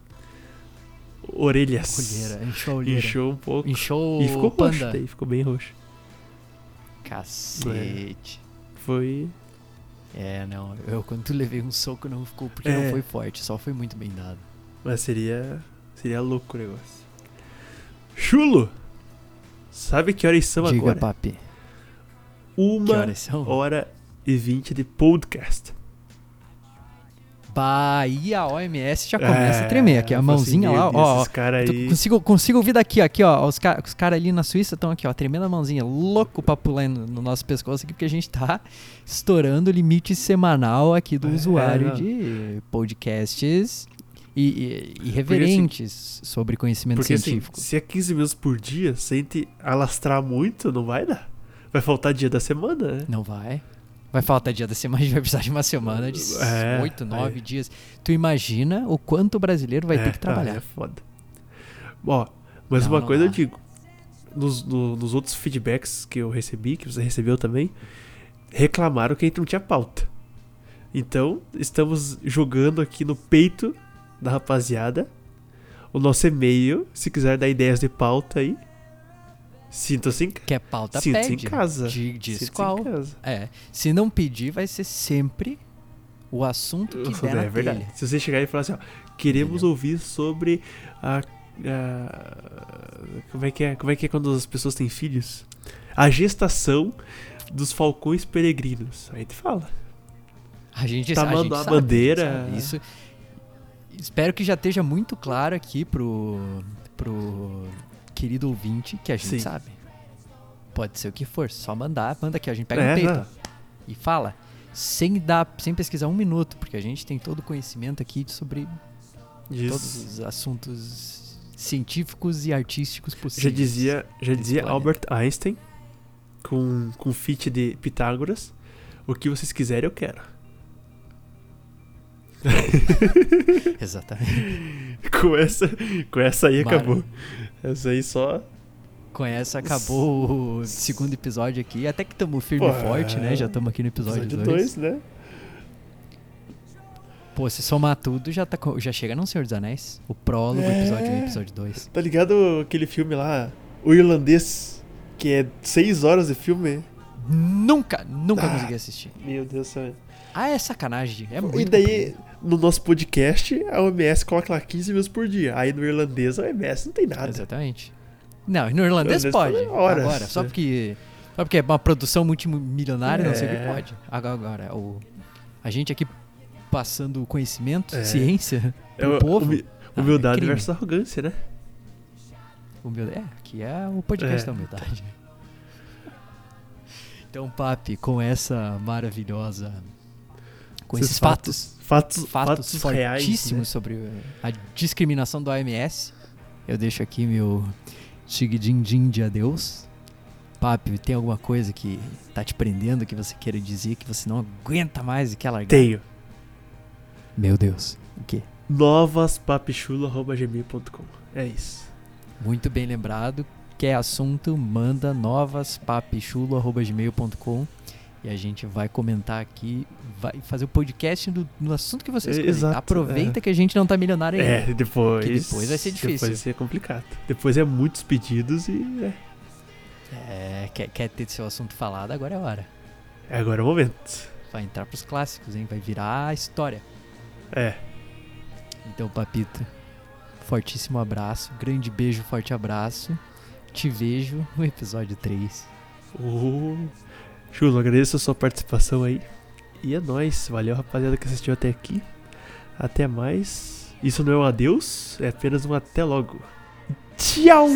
Orelhas. Olheira, inchou a olheira. Inchou um pouco. Inchou E ficou panda. roxo, daí ficou bem roxo. Cacete. Foi. É, não. Eu quando tu levei um soco não ficou porque É. não foi forte, só foi muito bem dado. Mas seria. Seria louco o negócio. Chulo! Sabe que horas são Diga, agora? papi. Uma hora e vinte de podcast. Bah, e a OMS já começa a tremer. Aqui, a mãozinha lá, ó. Tu aí. Consigo, consigo ouvir daqui, aqui, ó. Os, ca- os caras ali na Suíça estão aqui, ó, tremendo a mãozinha, louco pra pular no, no nosso pescoço aqui, porque a gente tá estourando o limite semanal aqui do É, usuário não. de podcasts e, e, irreverentes sobre conhecimento Porque assim, científico. se é 15 minutos por dia, se a gente alastrar muito, não vai dar. Vai faltar dia da semana, né? Não vai. Vai faltar dia da semana, a gente vai precisar de uma semana de É, 8, 9 aí. dias. Tu imagina o quanto o brasileiro vai É, ter que ah, trabalhar. é foda. Ó, mas Não, uma não coisa eu dá. digo. Nos, no- nos outros feedbacks que eu recebi, que você recebeu também, reclamaram que a gente não tinha pauta. Então, estamos jogando aqui no peito da rapaziada o nosso e-mail. Se quiser dar ideias de pauta aí, sinta-se em, Quer pauta, sinta-se em casa. Di- Diz qual. casa. É. Se não pedir, vai ser sempre o assunto que der é verdade. telha. Se você chegar e falar assim, ó, queremos Entendeu? ouvir sobre a, a- como é que é, como é que é quando as pessoas têm filhos? A gestação dos falcões peregrinos. Aí tu fala. A gente, Tá a gente mandando a sabe, bandeira. Isso. Espero que já esteja muito claro aqui pro, pro querido ouvinte que a gente Sim. sabe. Pode ser o que for, só mandar, manda aqui, a gente pega É, no peito não. e fala. Sem dar, sem pesquisar um minuto, porque a gente tem todo o conhecimento aqui sobre todos Isso. os assuntos científicos e artísticos Já possíveis. dizia, já dizia planeta. Albert Einstein com com feat de Pitágoras, o que vocês quiserem eu quero. Exatamente. Com essa, com essa aí Mara. acabou. Essa aí só Com essa acabou o segundo episódio aqui. Até que estamos firme Pô, e forte, né? Já estamos aqui no episódio episódio 2. 2, né? Pô, se somar tudo, já, tá, já chega no Senhor dos Anéis. O prólogo, É. episódio 1 e episódio 2. Tá ligado aquele filme lá, O Irlandês, que é 6 horas de filme? Nunca, nunca Ah. consegui assistir. Meu Deus do céu. Ah, é sacanagem. É muito e daí. No nosso podcast, a OMS coloca lá 15 minutos por dia. Aí no irlandês, a OMS não tem nada. Exatamente. Não, no irlandês Irlandês pode. horas, Agora, só né? porque. Só porque é uma produção multimilionária, não sei o que É. pode. Agora, o, a gente aqui passando conhecimento, É. ciência, É pro o- povo. humi- Ah, Humildade é crime. versus arrogância, né? Humilde... É, aqui é o podcast É. da humildade. Então, Papi, com essa maravilhosa. Com esses, fatos, Fatos, fatos, fatos reais. fortíssimos né? sobre a discriminação do OMS, eu deixo aqui meu din de adeus. Papi, tem alguma coisa que tá te prendendo, que você queira dizer, que você não aguenta mais e quer largar? Tenho. Meu Deus, o quê? novaspapichulo.gmail.com É isso. Muito bem lembrado. Quer assunto, manda novaspapichulo.gmail.com e a gente vai comentar aqui, vai fazer o podcast no, no assunto que você É, escolher. exato, Aproveita é. que a gente não tá milionário ainda. É, depois. Depois vai ser difícil. Depois vai ser complicado. Depois é muitos pedidos e. É, É, quer, quer ter seu assunto falado, agora é a hora. é agora é o momento. Vai entrar pros clássicos, hein? Vai virar a história. É. Então, Papito, fortíssimo abraço, grande beijo, forte abraço. Te vejo no episódio 3. Uh, Chulo, agradeço a sua participação aí. E é nóis. Valeu, rapaziada, que assistiu até aqui. Até mais. Isso não é um adeus, é apenas um até logo. Tchau!